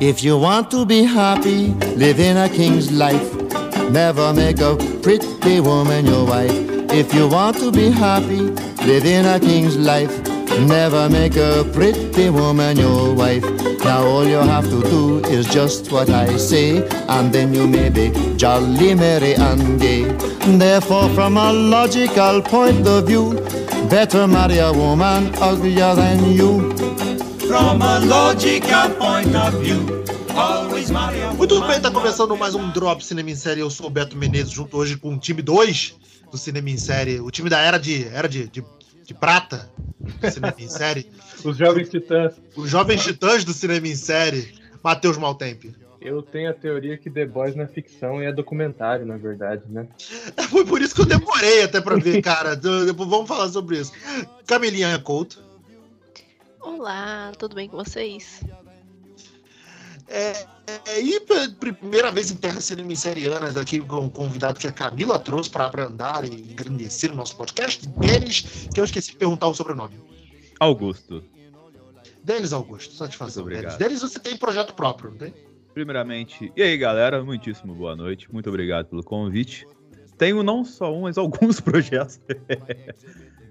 If you want to be happy, live in a king's life. Never make a pretty woman your wife. If you want to be happy, live in a king's life. Never make a pretty woman your wife. Now all you have to do is just what I say, and then you may be jolly, merry, and gay. Therefore, from a logical point of view, better marry a woman uglier than you. From a logical point of view. Muito bem, tá começando mais um Drop Cinema em Série. Eu sou o Beto Menezes, junto hoje com o time 2 do Cinema em Série. O time da Era de, era de, de, de Prata do Cinema em Série. Os Jovens Titãs. Os Jovens Titãs do Cinema em Série. Matheus Maltempe. Eu tenho a teoria que The Boys não é ficção e é documentário, na verdade, né? Foi por isso que eu demorei até pra ver, cara. Depois Vamos falar sobre isso. Camilinha Couto. Olá, tudo bem com vocês? É, é, e primeira vez em terras cinemicerianas aqui com um convidado que a Camila trouxe para andar e engrandecer o nosso podcast, Denis, que eu esqueci de perguntar o sobrenome. Augusto. Denis Augusto, satisfação. Muito obrigado. Denis, você tem projeto próprio, não tem? Primeiramente, e aí galera, muitíssimo boa noite, muito obrigado pelo convite. Tenho não só um, mas alguns projetos.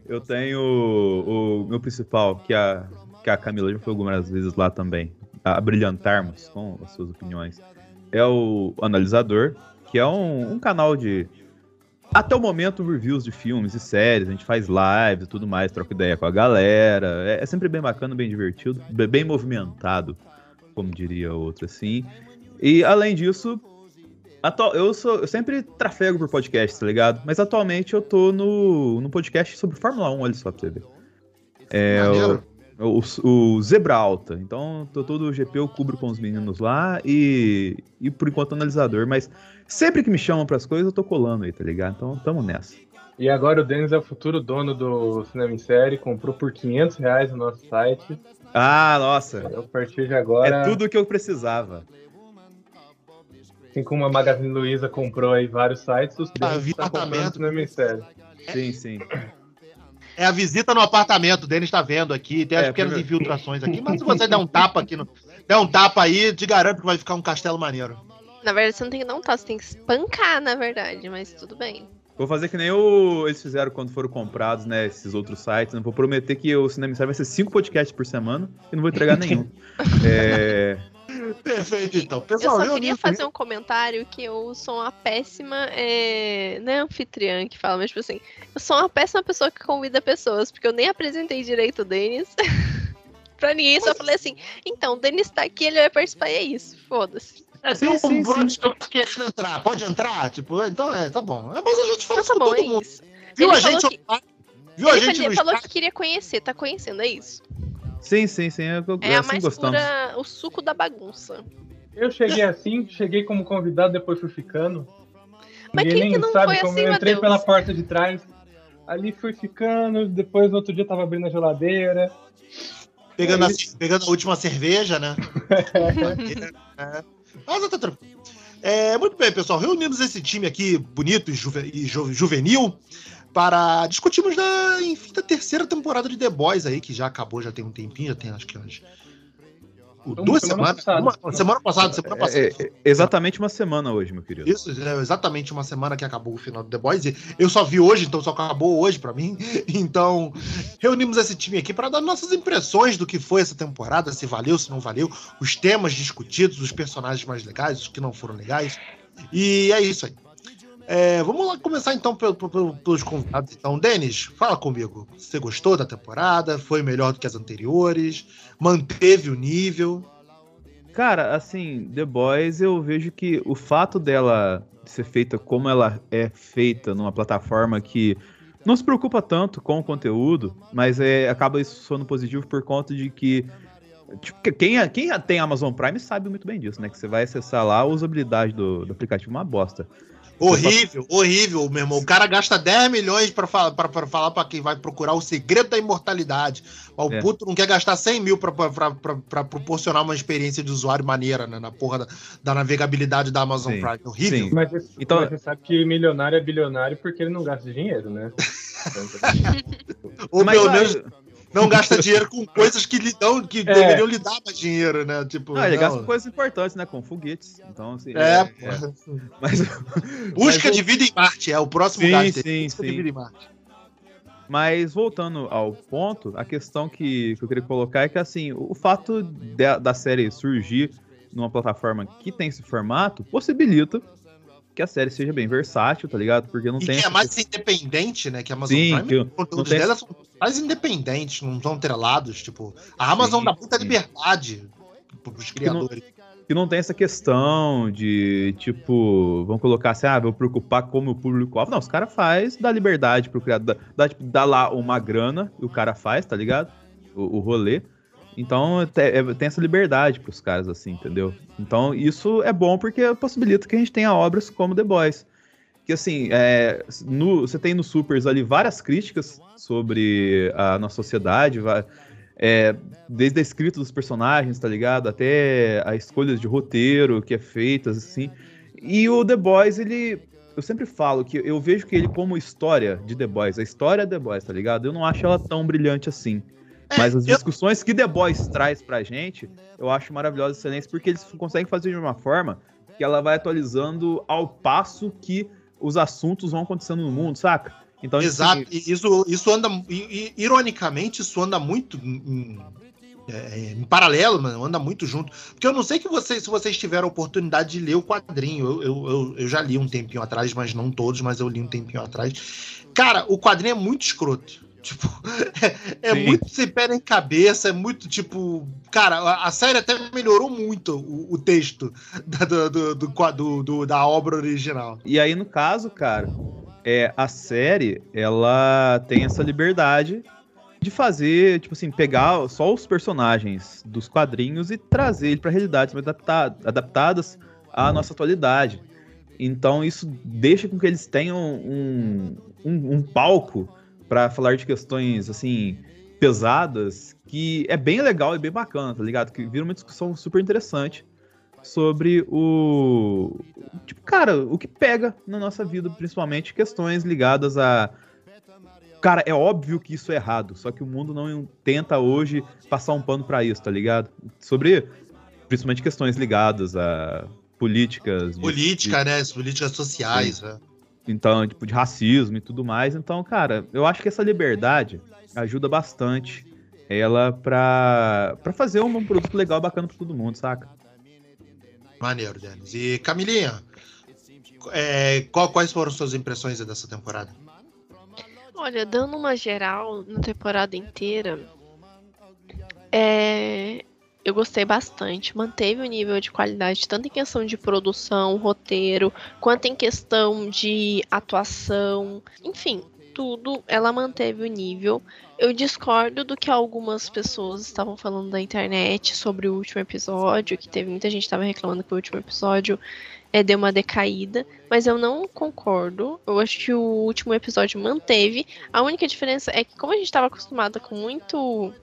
Eu tenho o, o meu principal, que a, que a Camila já foi algumas vezes lá também, a brilhantarmos com as suas opiniões. É o Analisador, que é um, um canal de, até o momento, reviews de filmes e séries. A gente faz lives e tudo mais, troca ideia com a galera. É, é sempre bem bacana, bem divertido, be- bem movimentado, como diria outro assim. E além disso, atu- eu, sou, eu sempre trafego por podcast, tá ligado? Mas atualmente eu tô no, no podcast sobre Fórmula 1, olha só pra você ver. É, o, o, o Zebra Alta. Então, tô todo o GP eu cubro com os meninos lá e, e por enquanto analisador. Mas sempre que me chamam pras coisas, eu tô colando aí, tá ligado? Então, tamo nessa. E agora o Denis é o futuro dono do Cinema em Série, comprou por 500 reais no nosso site. Ah, nossa. A partir de agora, É tudo o que eu precisava. Assim como a Magazine Luiza comprou aí vários sites, os Denis vi tá comprando. Cinema em Série. Sim, sim. É a visita no apartamento, o Denis tá vendo aqui, tem as É, pequenas primeiro- infiltrações aqui, mas se você der um tapa aqui, no, der um tapa aí, te garanto que vai ficar um castelo maneiro. Na verdade, você não tem que dar um tato, você tem que espancar, na verdade, mas tudo bem. Vou fazer que nem o, eles fizeram quando foram comprados, né, esses outros sites. Não vou prometer que o Cinema Insider vai ser cinco podcasts por semana e não vou entregar nenhum. é, Perfeito, então. Eu Pessoal, só queria fazer um comentário que eu sou uma péssima. É... Não é anfitriã que fala, mas tipo assim, eu sou uma péssima pessoa que convida pessoas, porque eu nem apresentei direito o Denis. pra ninguém, só falei assim, então, o Denis tá aqui, ele vai participar e é isso. Foda-se. É, tem um Bruno que tá querendo entrar. Pode entrar? Tipo, então é, tá bom. É, mas a gente fala Então tá com bom, todo é mundo. isso. Viu Ele a gente, falou que-? Viu a Ele gente falou, no falou que queria conhecer, tá conhecendo, é isso? Sim, sim, sim. É, É a assim mais gostamos. pura, o suco da bagunça. Eu cheguei assim, cheguei como convidado, depois fui ficando. Mas Ninguém quem que não sabe foi como assim, eu entrei pela porta de trás. Ali fui ficando, depois no outro dia tava abrindo a geladeira. Pegando, a, É isso. pegando a última cerveja, né? É. Mas tá tranquilo. É, muito bem, pessoal. Reunimos esse time aqui, bonito e, juve- e ju- juvenil, para discutirmos da, enfim, da terceira temporada de The Boys aí, que já acabou, já tem um tempinho, já tem acho que umas. Uma duas semana semanas. Uma, semana passada, semana passada. É, é, exatamente uma semana hoje, meu querido. Isso, é exatamente uma semana que acabou o final do The Boys. E eu só vi hoje, então só acabou hoje pra mim. Então, reunimos esse time aqui para dar nossas impressões do que foi essa temporada, se valeu, se não valeu, os temas discutidos, os personagens mais legais, os que não foram legais. E é isso aí. É, vamos lá começar então pelo- pelo- pelos convidados. Então, Denis, fala comigo. Você gostou da temporada? Foi melhor do que as anteriores? Manteve o nível? Cara, assim, The Boys, eu vejo que o fato dela ser feita como ela é feita numa plataforma que não se preocupa tanto com o conteúdo, mas é, acaba isso soando positivo por conta de que. Tipo, que- quem, quem tem Amazon Prime sabe muito bem disso, né? Que você vai acessar lá, a usabilidade do, do aplicativo é uma bosta. Horrível, horrível, meu irmão. O cara gasta 10 milhões pra, fa- pra, pra falar pra quem vai procurar o segredo da imortalidade. O É. puto não quer gastar 100 mil pra, pra, pra, pra- pra proporcionar uma experiência de usuário maneira, né? Na porra da, da navegabilidade da Amazon Sim, Prime. Horrível. sim. Mas, você- Então- mas você sabe que milionário é bilionário porque ele não gasta dinheiro, né? Ou Mas, pelo menos não gasta dinheiro com coisas que lhe dão, que deveriam lhe dar mais dinheiro, né? Tipo, Não, ele não. gasta com coisas importantes, né? Com foguetes. Então, assim. É, é- porra. Mas, Busca mas de vida em Marte, é o próximo Sim, gasto. sim, Busca de sim. vida em Marte. Mas voltando ao ponto, a questão que, que eu queria colocar é que assim, o fato de- da série surgir numa plataforma que tem esse formato possibilita que a série seja bem versátil, tá ligado? Porque não E tem. que é mais independente, né? Que a Amazon Sim, Prime, que os conteúdos tem- dela são mais independentes, não são trelados. Tipo, a Amazon Sim, dá muita sim. liberdade pros criadores. que não tem essa questão de, tipo, vamos colocar assim, ah, vou preocupar como o público-alvo. Não, os caras faz dá liberdade pro criador, dá, dá, tipo, dá lá uma grana e o cara faz, tá ligado? O, o rolê. Então é- tem essa liberdade pros caras, assim, entendeu? Então isso é bom porque possibilita que a gente tenha obras como The Boys. Que assim, é, no- você tem no Supers ali várias críticas sobre a nossa sociedade, é, desde a escrita dos personagens, tá ligado? Até a escolha de roteiro que é feitas, assim. E o The Boys, ele. Eu sempre falo que eu vejo que ele como história de The Boys, a história de The Boys, tá ligado? Eu não acho ela tão brilhante assim. Mas as discussões que The Boys traz pra gente, eu acho maravilhosas, excelentes, porque eles conseguem fazer de uma forma que ela vai atualizando ao passo que os assuntos vão acontecendo no mundo, saca? Então, Exato, assim, isso, isso anda, ironicamente, isso anda muito em, é, em paralelo, mano, anda muito junto. Porque eu não sei que vocês, se vocês tiveram a oportunidade de ler o quadrinho, eu, eu, eu, eu já li um tempinho atrás, mas não todos, mas eu li um tempinho atrás. Cara, o quadrinho é muito escroto. Tipo, é, é muito sem pé nem cabeça, é muito tipo. Cara, a, a série até melhorou muito o, o texto da, do, do, do, do- da obra original. E aí, no caso, cara, é, a série, ela tem essa liberdade de fazer, tipo assim, pegar só os personagens dos quadrinhos e trazer ele pra realidades mais adapta- adaptadas à nossa atualidade. Então, isso deixa com que eles tenham um, um, um palco pra falar de questões, assim, pesadas, que é bem legal e bem bacana, tá ligado? Que vira uma discussão super interessante sobre o. Tipo, cara, o que pega na nossa vida, principalmente questões ligadas a. Cara, é óbvio que isso é errado, só que o mundo não tenta hoje passar um pano pra isso, tá ligado? Sobre, principalmente questões ligadas a políticas. de- Política, né? As políticas sociais, né? Então, tipo, de racismo e tudo mais. Então, cara, eu acho que essa liberdade ajuda bastante ela pra, pra fazer um produto legal, bacana pra todo mundo, saca? Maneiro, Denis. E Camilinha, é, qual- quais foram suas impressões dessa temporada? Olha, dando uma geral na temporada inteira, é, eu gostei bastante. Manteve o nível de qualidade, tanto em questão de produção, roteiro, quanto em questão de atuação. Enfim, tudo ela manteve o nível. Eu discordo do que algumas pessoas estavam falando da internet sobre o último episódio, que teve muita gente que estava reclamando que o último episódio é, deu uma decaída, mas eu não concordo. Eu acho que o último episódio manteve. A única diferença é que, como a gente estava acostumada com muito.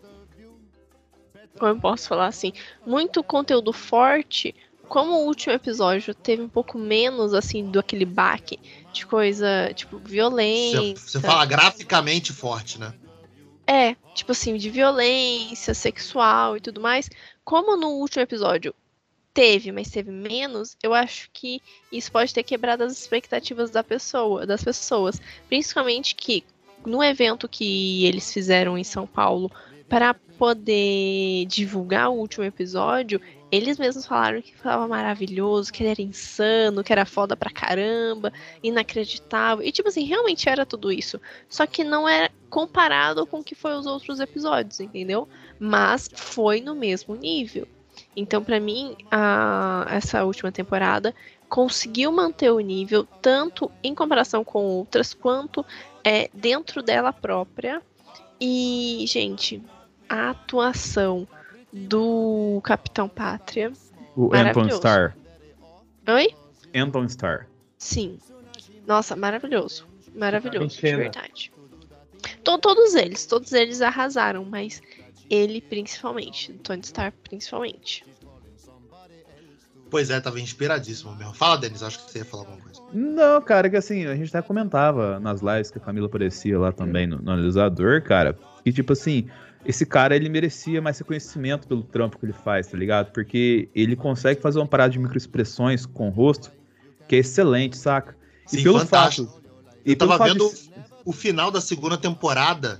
Como eu posso falar assim? Muito conteúdo forte. Como o último episódio teve um pouco menos, assim, do aquele baque de coisa, tipo, violência. Você, você fala graficamente forte, né? É, tipo assim, de violência sexual e tudo mais. Como no último episódio teve, mas teve menos, eu acho que isso pode ter quebrado as expectativas da pessoa, das pessoas. Principalmente que no evento que eles fizeram em São Paulo para poder divulgar o último episódio, eles mesmos falaram que estava maravilhoso, que ele era insano, que era foda pra caramba, inacreditável. E tipo assim, realmente era tudo isso. Só que não é comparado com o que foi os outros episódios, entendeu? Mas foi no mesmo nível. Então, pra mim, a- essa última temporada conseguiu manter o nível tanto em comparação com outras quanto é, dentro dela própria. E, gente, a atuação do Capitão Pátria. O Anton Maravilhoso. Star. Oi? Anton Star. Sim. Nossa, maravilhoso. Maravilhoso, de verdade. To- todos eles, todos eles arrasaram, mas ele principalmente, Tony Stark principalmente. Pois é, tava inspiradíssimo mesmo. Fala, Denis, acho que você ia falar alguma coisa. Não, cara, que assim, a gente até comentava nas lives que a Camila aparecia lá também no, no analisador, cara, que tipo assim, esse cara ele merecia mais reconhecimento pelo trampo que ele faz, tá ligado? Porque ele consegue fazer uma parada de microexpressões com o rosto que é excelente, saca? Sim, e pelo fantástico. fato. Eu E tava vendo de- o final da segunda temporada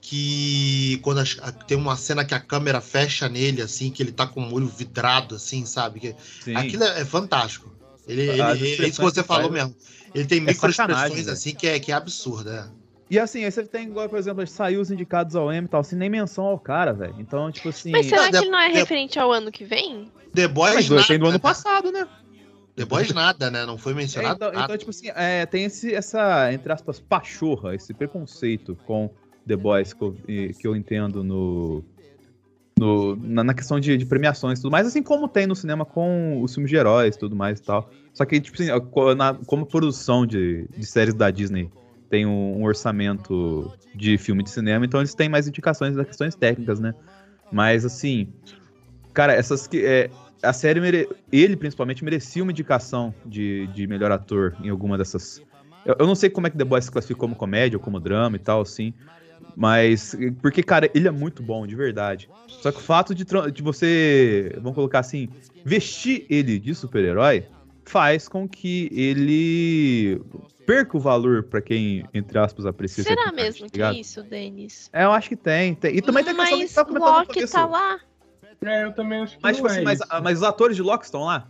que quando a- tem uma cena que a câmera fecha nele, assim, que ele tá com o olho vidrado, assim, sabe? Que, Sim. aquilo é, é fantástico. Ele, ele- As é isso que você falou mesmo. Ele tem É microexpressões assim que é, que é absurda. é. E assim, aí você tem igual, por exemplo, saiu os indicados ao M e tal, assim, nem menção ao cara, velho. Então, tipo assim. Mas será que de- não é referente ao ano que vem? The Boys Mas nada, tem do ano né? passado, né? The Boys nada, né? Não foi É, mencionado então, nada. então, tipo assim, é, tem esse, essa, entre aspas, pachorra, esse preconceito com The Boys que eu, que eu entendo no, no- na, na questão de, de premiações e tudo mais, assim como tem no cinema com os filmes de heróis e tudo mais e tal. Só que, tipo assim, na- como produção de, de séries da Disney tem um, um orçamento de filme de cinema, então eles têm mais indicações das questões técnicas, né? Mas, assim, cara, essas que. é, a série, mere... ele principalmente, merecia uma indicação de, de melhor ator em alguma dessas. Eu, eu não sei como é que The Boys se classifica como comédia ou como drama e tal, assim. Mas. Porque, cara, ele é muito bom, de verdade. Só que o fato de, de você. Vamos colocar assim. Vestir ele de super-herói faz com que ele perca o valor pra quem, entre aspas, aprecia Será mesmo tá que é isso, Denis? É, eu acho que tem. tem. E também tem a questão que Mas tava comentando no Loki tá lá. É, eu também acho que Mas, não tipo assim, é mas, isso. mas os atores de Loki estão lá?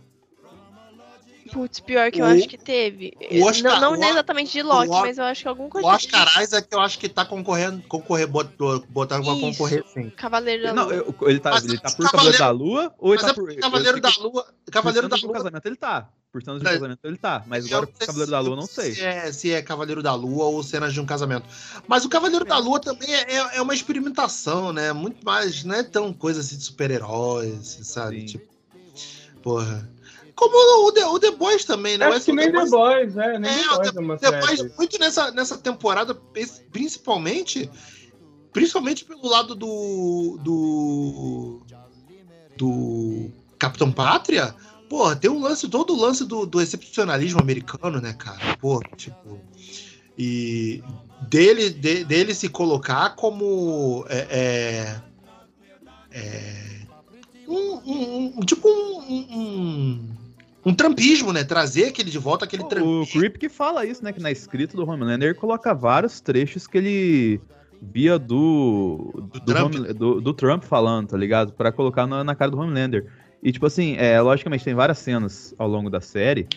Putz, pior que eu O- acho que teve. o Oscar- não não o- exatamente de Loki, o O- mas eu acho que algum coisa O Oscar Isaac, eu acho que tá concorrendo, concorrer, bot- botaram Isso. concorrer sim. Cavaleiro da Não, Lua. eu- ele tá, Mas ele tá o por Cavaleiro- Cavaleiro da Lua ou ele Mas tá é por. Cavaleiro eu da que Lua. Cavaleiro da de Lua. casamento ele tá. Por de um É. casamento ele tá. Mas Eu agora por Cavaleiro da Lua eu não sei. Se é, se é Cavaleiro da Lua ou cenas de um casamento. Mas o Cavaleiro da Lua também é, é- é uma experimentação, né? Muito mais, não é tão coisa assim de super-heróis, assim, sabe? Sim. Tipo, porra. Como o The, o The Boys também, né? Acho Mas que o nem The Boys, é, nem É, The o Boys é uma The Boys, série. muito nessa, nessa temporada, principalmente, principalmente pelo lado do. do. do Capitão Pátria. Porra, tem um lance, todo o lance do, do excepcionalismo americano, né, cara? Pô, tipo. E dele, de- dele se colocar como. É, é, é, um, um- um- tipo um, um, trampismo, né? Trazer aquele de volta, aquele O trampismo. Creep que fala isso, né? Que na escrita do Homelander ele coloca vários trechos que ele via do. Do Do, Trump. Home- do- do Trump falando, tá ligado? Pra colocar na, na cara do Homelander. E, tipo assim, é, logicamente tem várias cenas ao longo da série.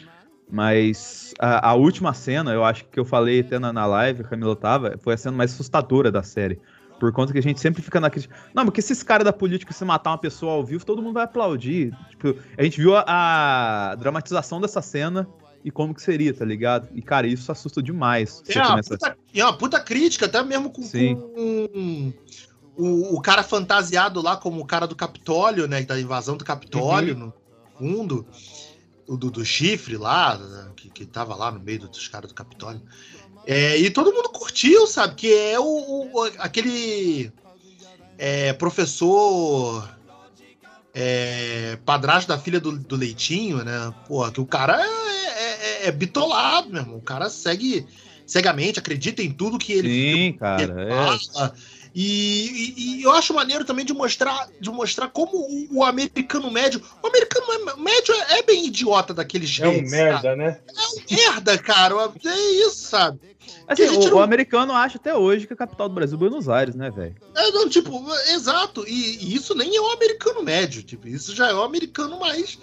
Mas a, a última cena, eu acho que eu falei até na, na live, a Camila tava, foi a cena mais assustadora da série. Por conta que a gente sempre fica naquele. Não, porque se esse cara da política se matar uma pessoa ao vivo, todo mundo vai aplaudir. Tipo, a gente viu a, a dramatização dessa cena e como que seria, tá ligado? E, cara, isso assusta demais. É uma, começa- puta, e é uma puta crítica, até mesmo com, Sim. com o, o cara fantasiado lá como o cara do Capitólio, né? Da invasão do Capitólio, Uhum. no fundo. O do, do chifre lá, que, que tava lá no meio dos caras do Capitólio. É, e todo mundo curtiu, sabe? Que é o, o- aquele é, professor é, padrasto da filha do, do Leitinho, né? Pô, que o cara é, é- é bitolado, meu irmão. O cara segue cegamente, acredita em tudo que ele, Sim, que ele cara. É. fala. E, e- e eu acho maneiro também de mostrar, de mostrar como o, o americano médio. O americano médio é, é bem idiota daquele É jeito. um sabe? merda, né? Merda, cara. É isso, sabe? Assim, o, não- o americano acha até hoje que a capital do Brasil é Buenos Aires, né, velho? É, não, tipo, exato. E, e isso nem é o americano médio. Tipo, isso já é o americano mais.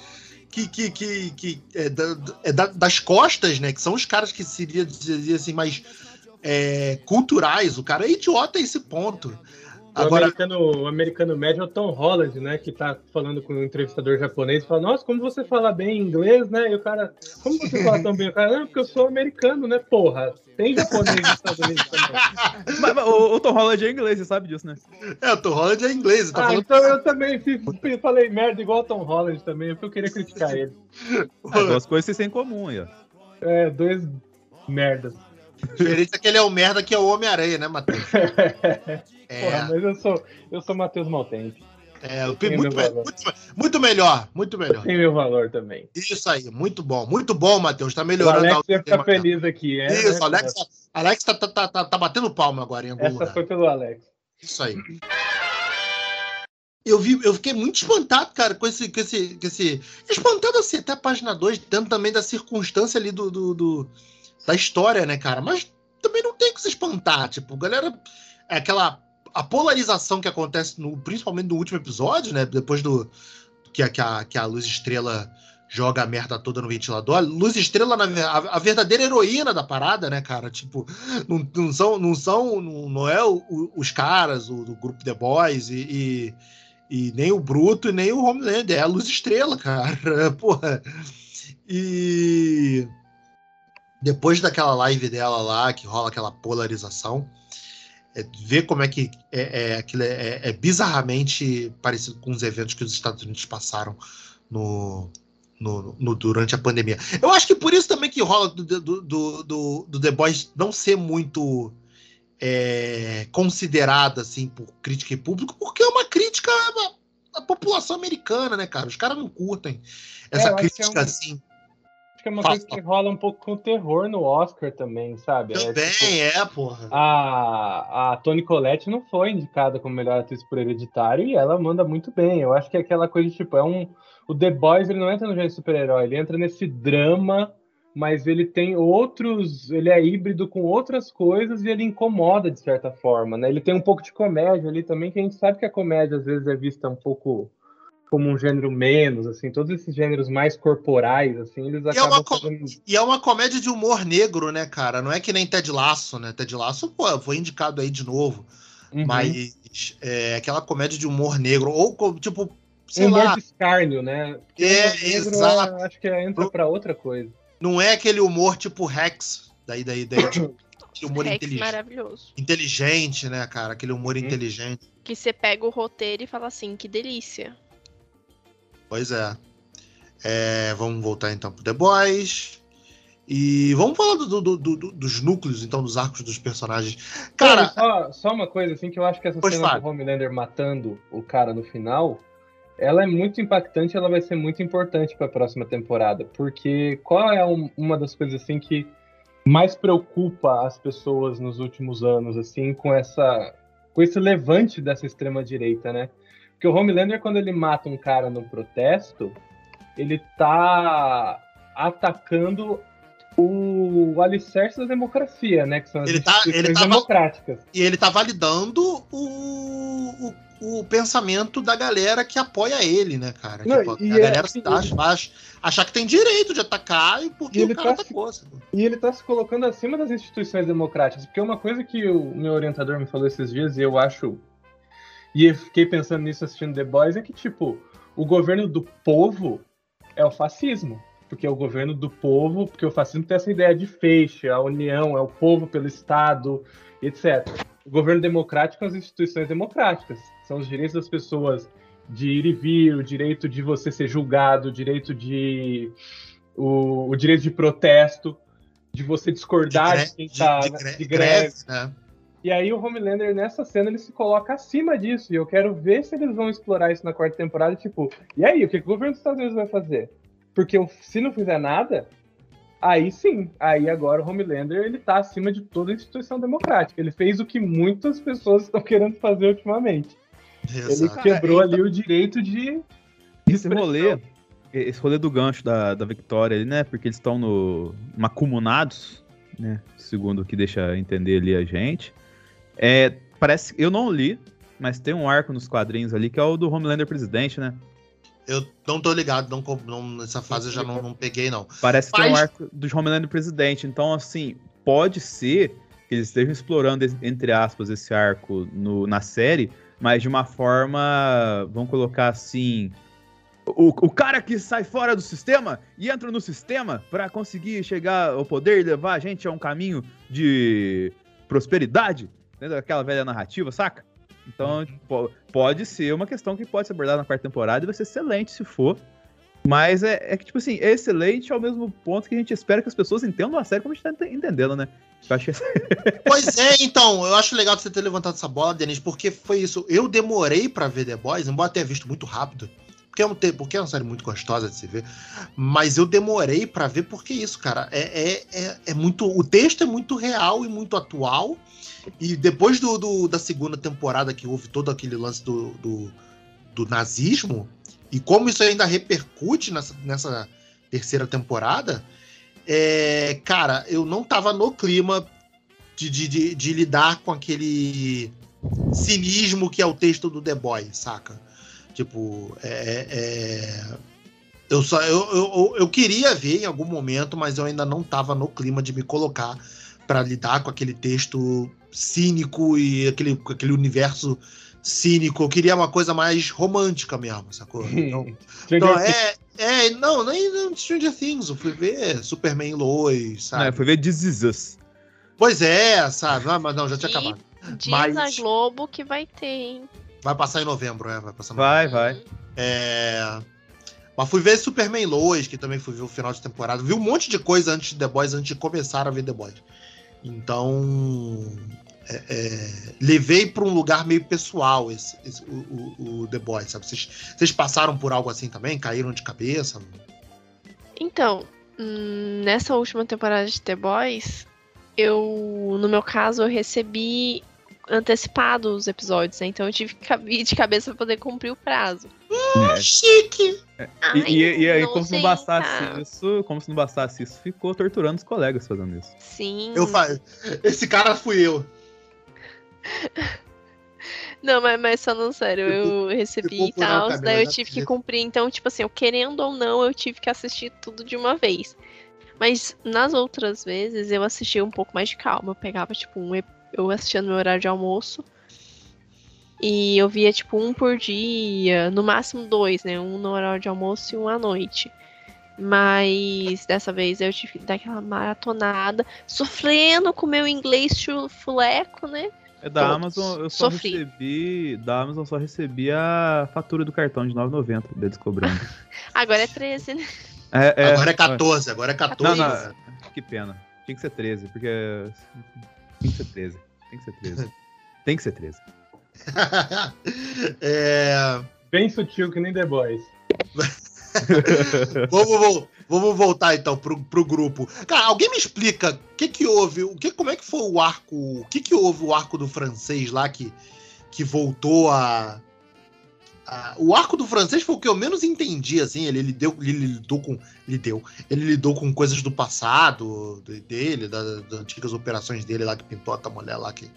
Que, que, que, que é, da- é da- das costas, né? Que são os caras que seria dizer assim, mais é, culturais. O cara é idiota a esse ponto. O, Agora, americano, o americano médio é o Tom Holland, né? Que tá falando com um entrevistador japonês e fala, nossa, como você fala bem inglês, né? E o cara, como você fala tão bem? O cara, não, porque eu sou americano, né? Porra, tem japonês nos Estados Unidos também. Mas, mas o, o Tom Holland é inglês, você sabe disso, né? é, o Tom Holland é inglês. Tá ah, falando então eu também fiz- falei merda igual o Tom Holland também, porque eu queria criticar ele. Ah, duas coisas vocês têm em comum aí, ó. É, dois merdas. A diferença é que ele é o merda que é o Homem-Aranha, né, Matheus? Porra, É, mas eu sou, eu sou Matheus Maltente. é muito, muito, muito melhor, muito melhor. Tem meu valor também. Isso aí, muito bom, muito bom, Matheus. Tá O melhorando Alex a ia ficar feliz aqui, é? Isso, né? Alex, Alex tá, tá, tá, tá batendo palma agora em algum Essa lugar. foi pelo Alex. Isso aí. eu vi, eu fiquei muito espantado, cara, com esse, com esse, com esse espantado assim, até a página 2, dentro também da circunstância ali do, do, do, da história, né, cara? Mas também não tem que se espantar, tipo, galera, é aquela a polarização que acontece no, principalmente no último episódio, né, depois do que a, que a, que a Luz Estrela joga a merda toda no ventilador. Luz Estrela, a, a, verdadeira heroína da parada, né, cara? Tipo, não, não são, não são, não, não é o, o, os caras o, do grupo The Boys e, e, e nem o Bruto e nem o Homelander, é a Luz Estrela, cara. Porra. E depois daquela live dela lá, que rola aquela polarização, é, ver como é que é, é aquilo é, é, é, bizarramente parecido com os eventos que os Estados Unidos passaram no, no, no, durante a pandemia. Eu acho que por isso também que rola do, do, do, do The Boys não ser muito é, considerada assim por crítica e público, porque é uma crítica à, à população americana, né, cara? Os caras não curtem essa é, crítica é um, assim. Que é uma Fala. coisa que rola um pouco com o terror no Oscar também, sabe? É, também é, tipo, é porra. A, a Toni Collette não foi indicada como melhor atriz por hereditário e ela manda muito bem. Eu acho que é aquela coisa, tipo, é um. O The Boys ele não entra no gênero super-herói, ele entra nesse drama mas ele tem outros, ele é híbrido com outras coisas e ele incomoda de certa forma, né? Ele tem um pouco de comédia ali também, que a gente sabe que a comédia às vezes é vista um pouco como um gênero menos, assim, todos esses gêneros mais corporais, assim, eles e acabam... É uma fazendo... E é uma comédia de humor negro, né, cara? Não é que nem Ted Laço, né? Ted Laço, pô, foi indicado aí de novo, uhum. mas é aquela comédia de humor negro, ou tipo, sei humor lá... de escárnio, né? Porque é, exato. acho que entra para outra coisa. Não é aquele humor tipo Rex, daí, daí, daí, tipo, humor Rex inteligente. maravilhoso. Inteligente, né, cara? Aquele humor hum. inteligente. Que você pega o roteiro e fala assim, que delícia. Pois é. é vamos voltar então pro The Boys. E vamos falar do, do, do, dos núcleos, então, dos arcos dos personagens. Cara. Só, só, uma coisa, assim, que eu acho que essa cena fala. do Homelander matando o cara no final ela é muito impactante, ela vai ser muito importante para a próxima temporada, porque qual é um, uma das coisas assim que mais preocupa as pessoas nos últimos anos, assim, com essa com esse levante dessa extrema direita, né? Porque o Homelander quando ele mata um cara no protesto, ele tá atacando o alicerce da democracia, né? Que são as ele tá, ele tá, democráticas. E ele tá validando o, o o pensamento da galera que apoia ele, né, cara? Não, tipo, a é galera assim, acha, achar que tem direito de atacar e porque e o cara tá atacou. Se, e ele tá se colocando acima das instituições democráticas, porque uma coisa que o meu orientador me falou esses dias e eu acho e eu fiquei pensando nisso assistindo The Boys é que tipo, o governo do povo é o fascismo. Porque é o governo do povo, porque o fascismo tem essa ideia de feixe, a união, é o povo pelo Estado, etc. O governo democrático são as instituições democráticas são os direitos das pessoas de ir e vir, o direito de você ser julgado, o direito de o, o direito de protesto, de você discordar de, de quem está de, de, de, greve. Né? E aí o Homelander nessa cena ele se coloca acima disso e eu quero ver se eles vão explorar isso na quarta temporada, tipo, e aí o que, o governo dos Estados Unidos vai fazer? Porque se não fizer nada, aí sim, aí agora o Homelander ele tá acima de toda instituição democrática. Ele fez o que muitas pessoas estão querendo fazer ultimamente. Exato. Ele quebrou ali o direito de. Esse rolê, esse rolê do gancho da, da Victoria ali, né? Porque eles estão no macumunados, né? Segundo o que deixa entender ali a gente. É, parece. Eu não li, mas tem um arco nos quadrinhos ali que é o do Homelander presidente, né? Eu não tô ligado, não, não nessa fase eu já não, não peguei, não. Parece que tem um arco do Homelander presidente. Então, assim, pode ser que eles estejam explorando, entre aspas, esse arco no, na série mas de uma forma, vamos colocar assim, o, o cara que sai fora do sistema e entra no sistema para conseguir chegar ao poder e levar a gente a um caminho de prosperidade, dentro daquela velha narrativa, saca? Então, tipo, pode ser uma questão que pode ser abordada na quarta temporada e vai ser excelente se for. Mas é, é, que, tipo assim, é excelente ao mesmo ponto que a gente espera que as pessoas entendam a série como a gente tá entendendo, né? Eu acho que... pois é, então, eu acho legal você ter levantado essa bola, Denis, porque foi isso. Eu demorei para ver The Boys, embora tenha visto muito rápido, porque é, um, porque é uma série muito gostosa de se ver, mas eu demorei para ver porque isso, cara, é, é, é, é, muito. O texto é muito real e muito atual. E depois do, do, da segunda temporada que houve todo aquele lance do, do do nazismo, e como isso ainda repercute nessa, nessa terceira temporada, é, cara, eu não tava no clima de, de, de, de lidar com aquele cinismo que é o texto do The Boy, saca? Tipo, é, é, eu só eu, eu, eu queria ver em algum momento, mas eu ainda não tava no clima de me colocar para lidar com aquele texto cínico e aquele, aquele universo cínico. Eu queria uma coisa mais romântica mesmo, sacou? Então, então é, é, não, nem não, Stranger Things. Eu fui ver Superman Lois, sabe? Não, foi ver This Is Us. Pois é, sabe? Não, mas não, já tinha E acabado. Diz Mas- na Globo que vai ter, hein? Vai passar em novembro, é, vai passar em Vai, vai. É... Mas fui ver Superman Lois, que também fui ver o final de temporada. Vi um monte de coisa antes de The Boys, antes de começar a ver The Boys. Então. é, é, levei para um lugar meio pessoal esse, esse- o, o- o The Boys, sabe? Vocês, vocês passaram por algo assim também? Caíram de cabeça? Então, hum, nessa última temporada de The Boys, eu, no meu caso, eu recebi antecipado os episódios, né? Então eu tive que ir de cabeça pra poder cumprir o prazo. É. Chique! E, Ai, e- e aí, como se não bastasse isso, como se não bastasse isso, ficou torturando os colegas fazendo isso. Sim. Eu fa... Esse cara fui eu. Não, mas, mas falando sério, eu recebi e tal, daí eu tive que cumprir. Então, tipo assim, eu querendo ou não, eu tive que assistir tudo de uma vez. Mas nas outras vezes eu assistia um pouco mais de calma. Eu pegava, tipo, um, ep- eu assistia no meu horário de almoço. E eu via, tipo, um por dia, no máximo dois, né? Um no horário de almoço e um à noite. Mas dessa vez eu tive que dar aquela maratonada, sofrendo com o meu inglês chufuleco, né? É da Todos. Amazon, eu só Sofri. recebi. Da Amazon eu só recebi a fatura do cartão de 9,90 deles cobrando. Agora é 13, né? É, agora é 14, agora é 14. Não, não, que pena. Tinha que ser 13, porque. Tem que ser 13. Tem que ser 13. Tem que ser 13. é... Bem sutil que nem The Boys. vamos, vol- vamos voltar então pro, pro grupo. Cara, alguém me explica o que que houve, o que, como é que foi o arco, o que que houve o arco do francês lá que, que voltou a, a- O arco do francês foi o que eu menos entendi, assim, ele, ele, deu, ele lidou com... Ele deu, ele lidou com coisas do passado de- dele, da- das antigas operações dele lá que pintou a mulher lá que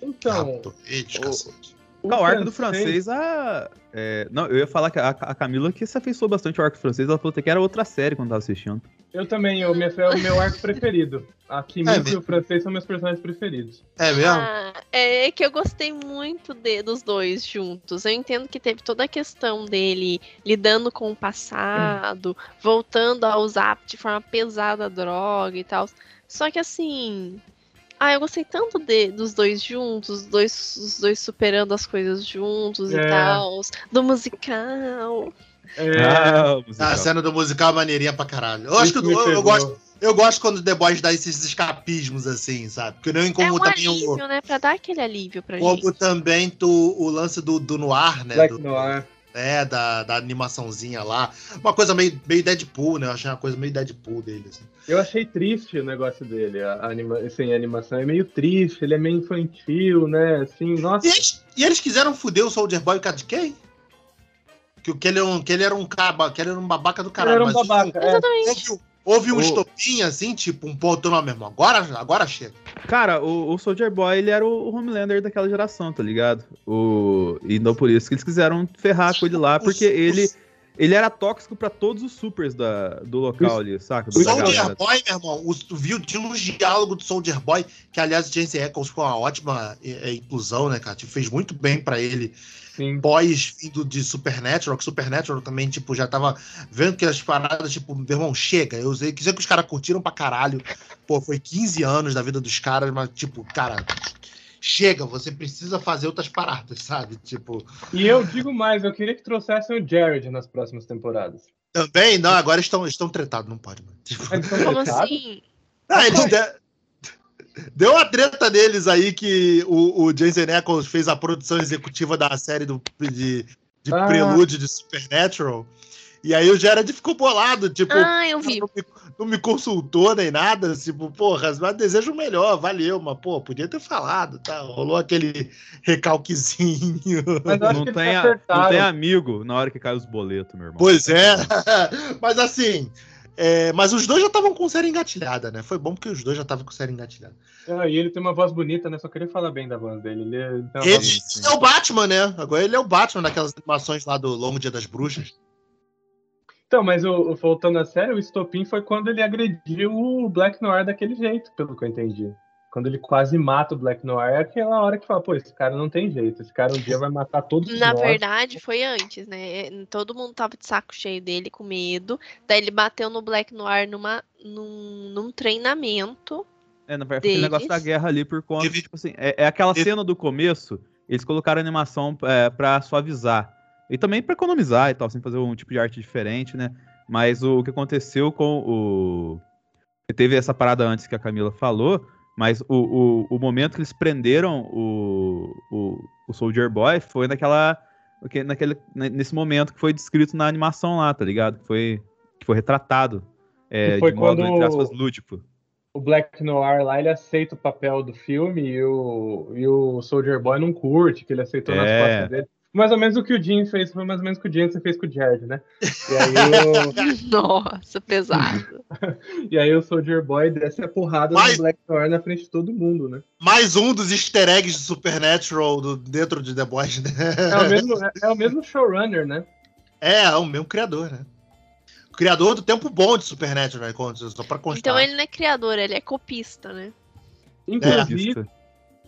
Então, raptou eles, o- cacete. Não, o arco do francês, a. é, não, eu ia falar que a, a Camila que se afeiçoou bastante ao arco francês, ela falou que era outra série quando tava assistindo. Eu também, eu, minha, é o meu arco preferido. A Kimiko É e o francês são meus personagens preferidos. É mesmo? Ah, é que eu gostei muito de- dos dois juntos. Eu entendo que teve toda a questão dele lidando com o passado, voltando a usar de forma pesada a droga e tal. Só que assim. Ah, eu gostei tanto de, dos dois juntos, os dois, os dois superando as coisas juntos e É. tal. Do musical. É, Ah, o musical. a cena do musical é maneirinha pra caralho. Eu acho que eu, eu gosto, eu gosto quando o The Boys dá esses escapismos assim, sabe? Porque não É como um também o, alívio, né? Pra dar aquele alívio pra como gente. também tu, o lance do, do noir, né? Black do, Noir. É, da, da animaçãozinha lá. Uma coisa meio, meio Deadpool, né? Eu achei uma coisa meio Deadpool dele. Assim. Eu achei triste o negócio dele, a, anima, assim, a animação é meio triste, ele é meio infantil, né? Assim, nossa. E eles, e eles quiseram foder o Soldier Boy com de quem? Que, que, ele, é que ele era um que ele era um babaca do Ele caralho. era um babaca. é. Exatamente. Houve um O- estopim, assim, tipo, um ponto não mesmo. Agora, agora chega. Cara, o, o Soldier Boy, ele era o, o Homelander daquela geração, tá ligado? O, e não por isso que eles quiseram ferrar com ele lá, porque Os- ele, os- ele era tóxico pra todos os supers da, do local ali, saca? O Soldier galera. Boy, meu irmão, o, tu viu, tinha uns diálogos do Soldier Boy, que aliás o James Eccles foi uma ótima é, é, inclusão, né, cara? Tipo, fez muito bem pra ele Sim. pós vindo de Supernatural, que Supernatural também, tipo, já tava vendo que as paradas, tipo, meu irmão, chega. Eu sei que sei que os caras curtiram pra caralho. Pô, foi 15 anos da vida dos caras, mas, tipo, cara, chega, você precisa fazer outras paradas, sabe? Tipo, E eu digo mais, eu queria que trouxessem o Jared nas próximas temporadas. também, não, agora estão, estão tretados, não pode, mano. Tipo, Como assim? Ah, eles de- Deu uma treta deles aí que o, o Jason Ackles fez a produção executiva da série do, de, de Ah. prelúdio de Supernatural. E aí o Jared ficou bolado, tipo, Ah, eu vi. não me, não me consultou nem nada, tipo, porra, mas desejo o melhor, valeu, mas, pô, podia ter falado, tá? Rolou aquele recalquezinho. Não tem, a- não tem amigo na hora que cai os boletos, meu irmão. Pois é, mas assim, é, mas os dois já estavam com série engatilhada, né? Foi bom porque os dois já estavam com série engatilhada. Ah, e ele tem uma voz bonita, né? Só queria falar bem da voz dele. Ele, é- ele Ele voz- é o Batman, né? Agora ele é o Batman naquelas animações lá do Longo Dia das Bruxas. Então, mas o, voltando a sério, o estopim foi quando ele agrediu o Black Noir daquele jeito, pelo que eu entendi. Quando ele quase mata o Black Noir, é aquela hora que fala, pô, esse cara não tem jeito, esse cara um dia vai matar todos Na nós. verdade, foi antes, né? Todo mundo tava de saco cheio dele, com medo. Daí ele bateu no Black Noir numa, num, num treinamento. É, na verdade, foi aquele negócio da guerra ali por conta. Teve- Tipo assim, é, é aquela teve- cena do começo, eles colocaram animação é, pra suavizar. E também pra economizar e tal, sem fazer um tipo de arte diferente, né? Mas o, que aconteceu com o. Teve essa parada antes que a Camila falou, mas o, o, o momento que eles prenderam o, o, o Soldier Boy foi naquela. que- Naquele, ne- nesse momento que foi descrito na animação lá, tá ligado? Que foi, que foi retratado. É, foi de modo, quando- entre aspas, lúdico. O Black Noir lá, ele aceita o papel do filme e o, e o Soldier Boy não curte, que ele aceitou nas É. costas dele. Mais ou menos o que o Jim fez, foi mais ou menos o que o Jensen fez com o Jared, né? E aí o, Nossa, pesado. e aí o Soldier Boy desce a porrada Mas- do Black Noir na frente de todo mundo, né? Mais um dos easter eggs de Supernatural do, dentro de The Boys, né? É o mesmo, é, é o mesmo showrunner, né? É, é o mesmo criador, né? O criador do tempo bom de Supernatural, né? Só pra constar. Então ele não é criador, ele é copista, né? Inclusive,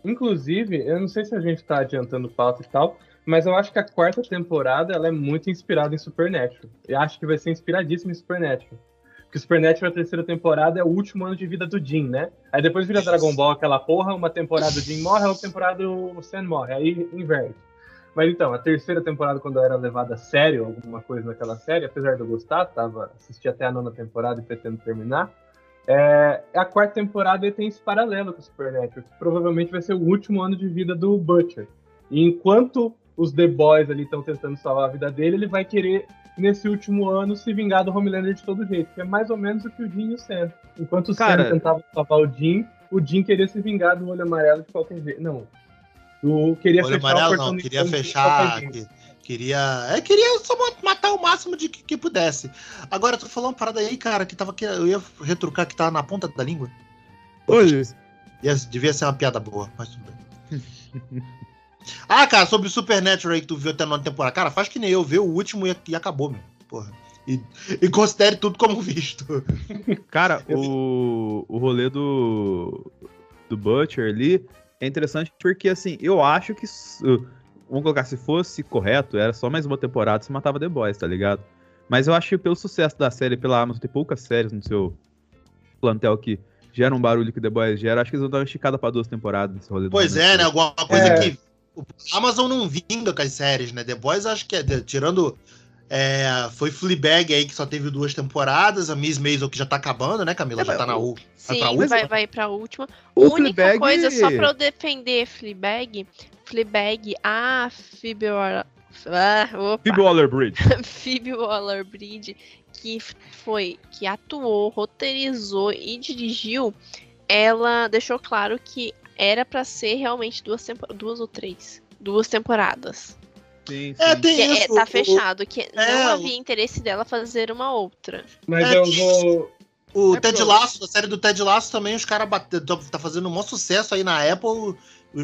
inclusive, eu não sei se a gente tá adiantando pauta e tal, mas eu acho que a quarta temporada ela é muito inspirada em Supernatural. Eu acho que vai ser inspiradíssima em Supernatural. Porque Supernatural, a terceira temporada, é o último ano de vida do Jim, né? Aí depois vira Dragon Ball, aquela porra, uma temporada o Jim morre, a outra temporada o Sam morre, aí inverte. Mas então, a terceira temporada, quando eu era levada a sério, alguma coisa naquela série, apesar de eu gostar, tava, assisti até a nona temporada e pretendo terminar, é, a quarta temporada tem esse paralelo com o Supernatural, que provavelmente vai ser o último ano de vida do Butcher. E enquanto os The Boys ali estão tentando salvar a vida dele, ele vai querer, nesse último ano, se vingar do Homelander de todo jeito, que é mais ou menos o que o Jim e o Sam. Enquanto o Cara- Sam tentava salvar o Jim, o Jim queria se vingar do olho amarelo de qualquer jeito. Não. O queria Olho fechar amarelo o não, queria fechar. que- queria. É, queria só ma- matar o máximo de que, que pudesse. Agora, tu falou uma parada aí, cara, que tava aqui. Eu ia retrucar que tava na ponta da língua. Ia- devia ser uma piada boa, mas tudo bem. ah, cara, sobre o Supernatural aí que tu viu até a nona temporada. Cara, faz que nem eu, vê o último e, e acabou, meu. Porra. E, e considere tudo como visto. Cara, o, o rolê do, do Butcher ali é interessante porque, assim, eu acho que. s- Vamos colocar, se fosse correto, era só mais uma temporada se matava The Boys, tá ligado? Mas eu acho que pelo sucesso da série, pela Amazon, ter poucas séries no seu plantel que geram um barulho que The Boys gera, acho que eles vão dar uma esticada pra duas temporadas nesse rolê. do Pois é, né? Alguma coisa É. que. O Amazon não vinga com as séries, né? The Boys, acho que é. Tirando. é, foi Fleabag aí, que só teve duas temporadas. A Miss Maisel, que já tá acabando, né, Camila? É, já tá na U. Sim, pra vai, última? vai, pra última. O Única Fleabag- coisa, só pra eu defender Fleabag, Fleabag, a Phoebe Waller... Ah. Phoebe Waller-Bridge. Phoebe Waller-Bridge, que foi, que atuou, roteirizou e dirigiu, ela deixou claro que era pra ser realmente duas, duas ou três, duas temporadas. Sim, sim. É, tem Que é, isso. tá o- fechado, que é, não havia interesse dela fazer uma outra. Mas É, eu vou. O É Ted Lasso, a série do Ted Lasso também, os caras tá fazendo um maior sucesso aí na Apple,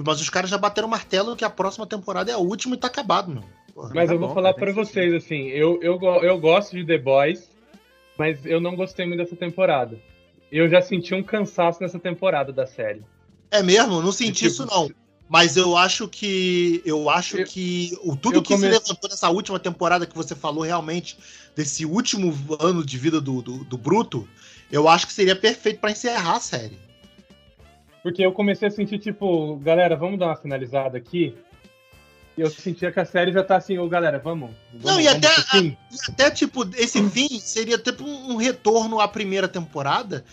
mas os caras já bateram o martelo que a próxima temporada é a última e tá acabado, meu. Porra. Mas tá eu vou bom, falar tem pra que ser vocês, assim, eu, eu, eu gosto de The Boys, mas eu não gostei muito dessa temporada. Eu já senti um cansaço nessa temporada da série. É mesmo? Não senti Tipo, isso não. Mas eu acho que eu acho Eu- que o tudo que se levantou nessa última temporada que você falou realmente desse último ano de vida do, do, do Bruto, eu acho que seria perfeito pra encerrar a série. Porque eu comecei a sentir, tipo, galera, vamos dar uma finalizada aqui. E eu sentia que a série já tá assim, ô galera, vamos. vamos Não, e vamos até. E até, tipo, esse fim seria tipo um retorno à primeira temporada,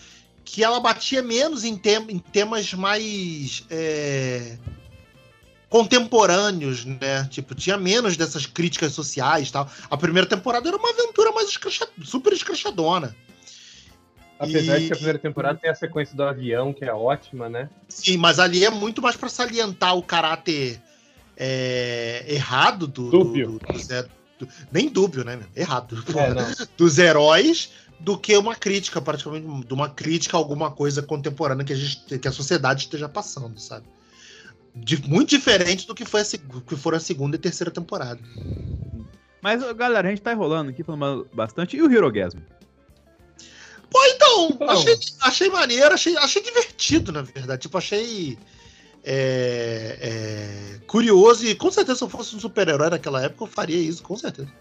que ela batia menos em, em temas mais. é, contemporâneos, né? Tipo, tinha menos dessas críticas sociais e tal. A primeira temporada era uma aventura mais escracha, super escrachadona. Apesar E- de que a primeira temporada tem a sequência do avião, que é ótima, né? Sim, mas ali é muito mais pra salientar o caráter é, errado do, Dúbio. do- do Zé- do- nem dúbio, né? Errado. É, dos heróis do que uma crítica, praticamente, de uma crítica a alguma coisa contemporânea que a, gente, que a sociedade esteja passando, sabe? De- muito diferente do que foi a, que foram a segunda e terceira temporada. Mas, galera, a gente tá enrolando aqui, falando bastante. E o Hirogasmo? Pô, então, Então. achei, achei maneiro, achei, achei divertido, na verdade. Tipo, achei é, é, curioso e com certeza se eu fosse um super-herói naquela época, eu faria isso, com certeza.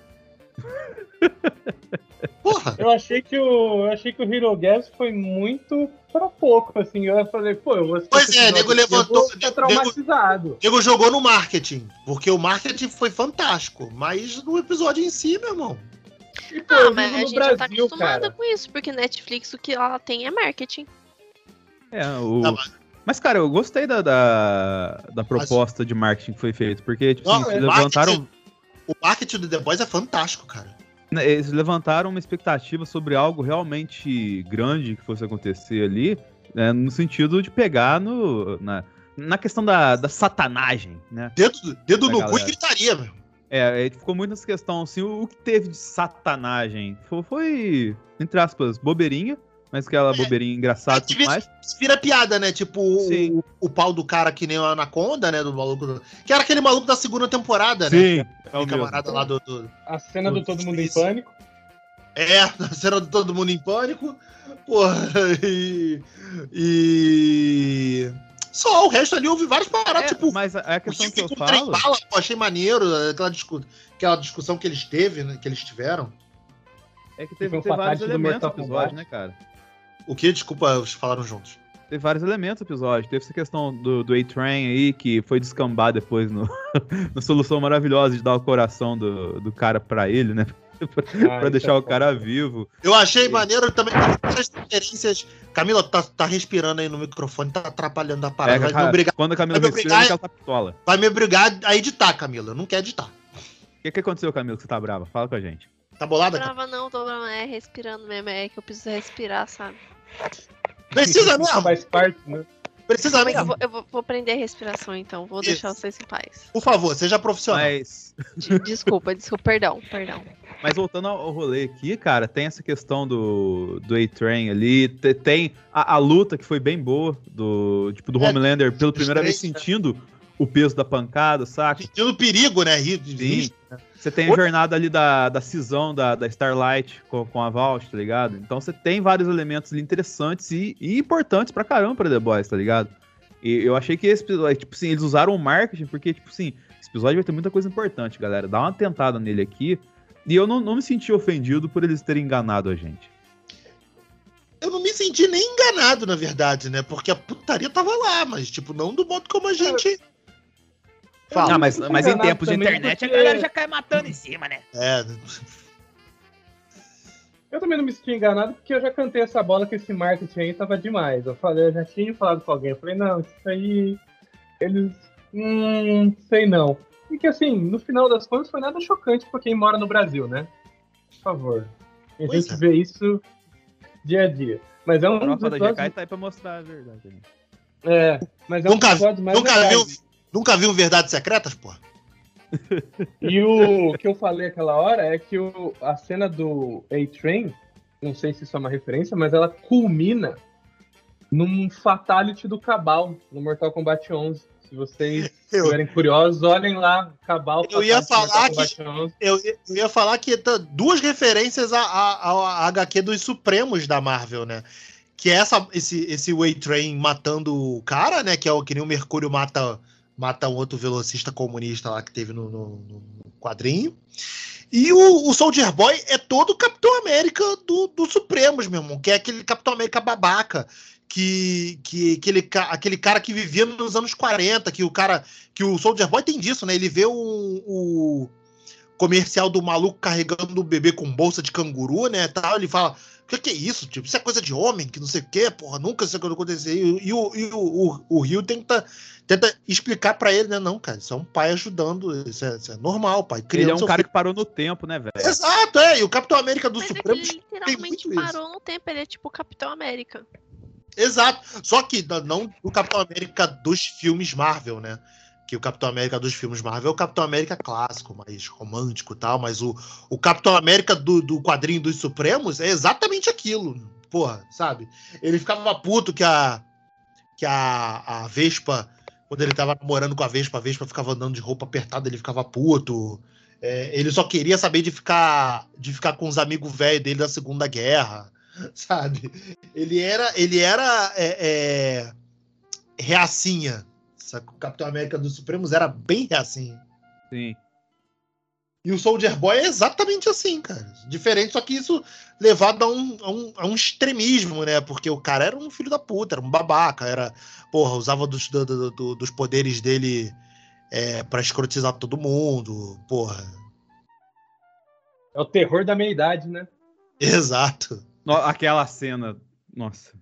Porra! Eu achei que o, eu achei que o Hero Gas foi muito pra pouco, assim. Eu falei, pô, eu vou Pois é, nego levantou- nego- traumatizado. Diego jogou no marketing, porque o marketing foi fantástico, mas no episódio em si, meu irmão. E, pô, Ah, mas a gente já tá Brasil, acostumada cara. com isso, porque Netflix o que ela tem é marketing. É, o... Tá, mas- Mas, cara, eu gostei da, da, da proposta de marketing que foi feito, porque, tipo, Não, assim, é eles levantaram, marketing- O marketing do The Boys é fantástico, cara. Né, eles levantaram uma expectativa sobre algo realmente grande que fosse acontecer ali, né, no sentido de pegar no, na, na questão da, da satanagem, né? Dedo, dedo no cu e gritaria. É, é, ficou muito nessa questão, assim, o, o que teve de satanagem foi, foi, entre aspas, bobeirinha, mas aquela bobeirinha engraçada e tudo vira, mais. vira piada, né? Tipo, o, Sim. o pau do cara que nem o Anaconda, né? Do maluco. do- Que era aquele maluco da segunda temporada, né? Sim, é o camarada lá do. do- A cena do Putz, Todo Mundo em. Pânico. É, a cena do Todo Mundo em Pânico. Porra, e. E. Só, o resto ali houve várias paradas, É, tipo. mas a, a questão que eu falo... bala, pô, achei maneiro, aquela, discu- aquela discussão que eles teve, né, que eles tiveram. É que teve, teve vários do elementos no episódio, né, cara? O que? Desculpa, eles falaram juntos. Teve vários elementos no episódio. Teve essa questão do, do A-Train aí, que foi descambar depois no, na solução maravilhosa de dar o coração do, do cara pra ele, né? pra Ah, deixar é o cara vivo. Eu achei maneiro também várias referências. Camila, tá, tá respirando aí no microfone, tá atrapalhando a É, parada. vai, cara, me obrigar, quando a Camila vai me respira, obrigar- ela tá pistola. vai me obrigar a editar, Camila. Eu não quero editar. O que, que aconteceu, Camila, que você tá brava? Fala com a gente. Tá bolada? Camila? Brava não, tô brava, é respirando mesmo, é que eu preciso respirar, sabe? Precisa mesmo? Faz parte, né? Precisa Eu mesmo? vou, eu vou, vou prender a respiração, então. Vou Isso. deixar vocês em paz. Por favor, seja profissional. Mas, De- Desculpa, desculpa, perdão, perdão. mas voltando ao rolê aqui, cara, tem essa questão do, do A-Train ali, te- tem a, a luta que foi bem boa, do tipo do É, Homelander pela dos primeira vez né? sentindo o peso da pancada, saca? Sentindo perigo, né? Sim. Você tem a jornada ali da, da cisão da, da Starlight com, com a Vault, tá ligado? Então você tem vários elementos ali interessantes e, e importantes pra caramba pra The Boys, tá ligado? E eu achei que esse episódio, tipo assim, eles usaram o marketing porque, tipo assim, esse episódio vai ter muita coisa importante, galera. Dá uma tentada nele aqui. E eu não, não me senti ofendido por eles terem enganado a gente. Eu não me senti nem enganado, na verdade, né? Porque a putaria tava lá, mas, tipo, não do modo como a gente. Fala. Ah, mas, mas em tempos de internet a porque- galera já cai matando em cima, né? É, Eu também não me senti enganado porque eu já cantei essa bola que esse marketing aí tava demais. Eu falei, eu já tinha falado com alguém. Eu falei, não, isso aí. Eles. Hum, sei não. E que assim, no final das contas foi nada chocante pra quem mora no Brasil, né? Por favor. A Pois gente é. vê isso dia a dia. Mas é A um dos tropa da GK tá aí pra mostrar a verdade. né? é, mas é um Nunca- mais nunca viu, nunca viu Verdades Secretas, pô? E o que eu falei aquela hora é que o, a cena do A-Train, não sei se isso é uma referência, mas ela culmina num Fatality do Cabal, no Mortal Kombat 11. Se vocês Eu- estiverem curiosos, olhem lá, Cabal. Eu ia falar que- Kombat 11. Eu, eu ia falar que tá duas referências à, à, à HQ dos Supremos da Marvel, né? Que é essa, esse, esse Way Train matando o cara, né? Que é o que nem o Mercúrio mata, mata um outro velocista comunista lá que teve no, no- no quadrinho. E o, o Soldier Boy é todo o Capitão América do, do Supremos, meu irmão, que é aquele Capitão América babaca. Que, que aquele, ca- aquele cara que vivia nos anos 40, que o cara. Que o Soldier Boy tem disso, né? Ele vê o, o, comercial do maluco carregando o bebê com bolsa de canguru, né? Tal, ele fala. O que, que é isso? Tipo, isso é coisa de homem, que não sei o quê, porra, nunca isso acontecer. E, e o, e o, o, o Rio tenta, tenta explicar pra ele, né? Não, cara, isso é um pai ajudando, isso é, isso é normal, pai. Ele é criando um cara filho. que parou no tempo, né, velho? Exato, é. E o Capitão América do Mas é Supremo. ele tem literalmente muito isso. parou no tempo, ele é tipo o Capitão América. Exato. Só que não o Capitão América dos filmes Marvel, né? Que o Capitão América dos filmes Marvel é o Capitão América clássico, mais romântico e tal, mas o, o Capitão América do, do quadrinho dos Supremos é exatamente aquilo. Porra, sabe? Ele ficava puto que a que a, a Vespa, quando ele tava namorando com a Vespa, a Vespa ficava andando de roupa apertada, ele ficava puto. É, ele só queria saber de ficar de ficar com os amigos velhos dele da Segunda Guerra, sabe? Ele era ele era é, é, reacinha. Saca? O Capitão América dos Supremos era bem reacinha. Sim. E o Soldier Boy é exatamente assim, cara. Diferente, só que isso levado a um, a um, a um extremismo, né? Porque o cara era um filho da puta, era um babaca, era. Porra, usava dos, do- do- do- dos poderes dele é, para escrotizar todo mundo. Porra. É o terror da meia-idade, né? Exato. No- aquela cena. Nossa.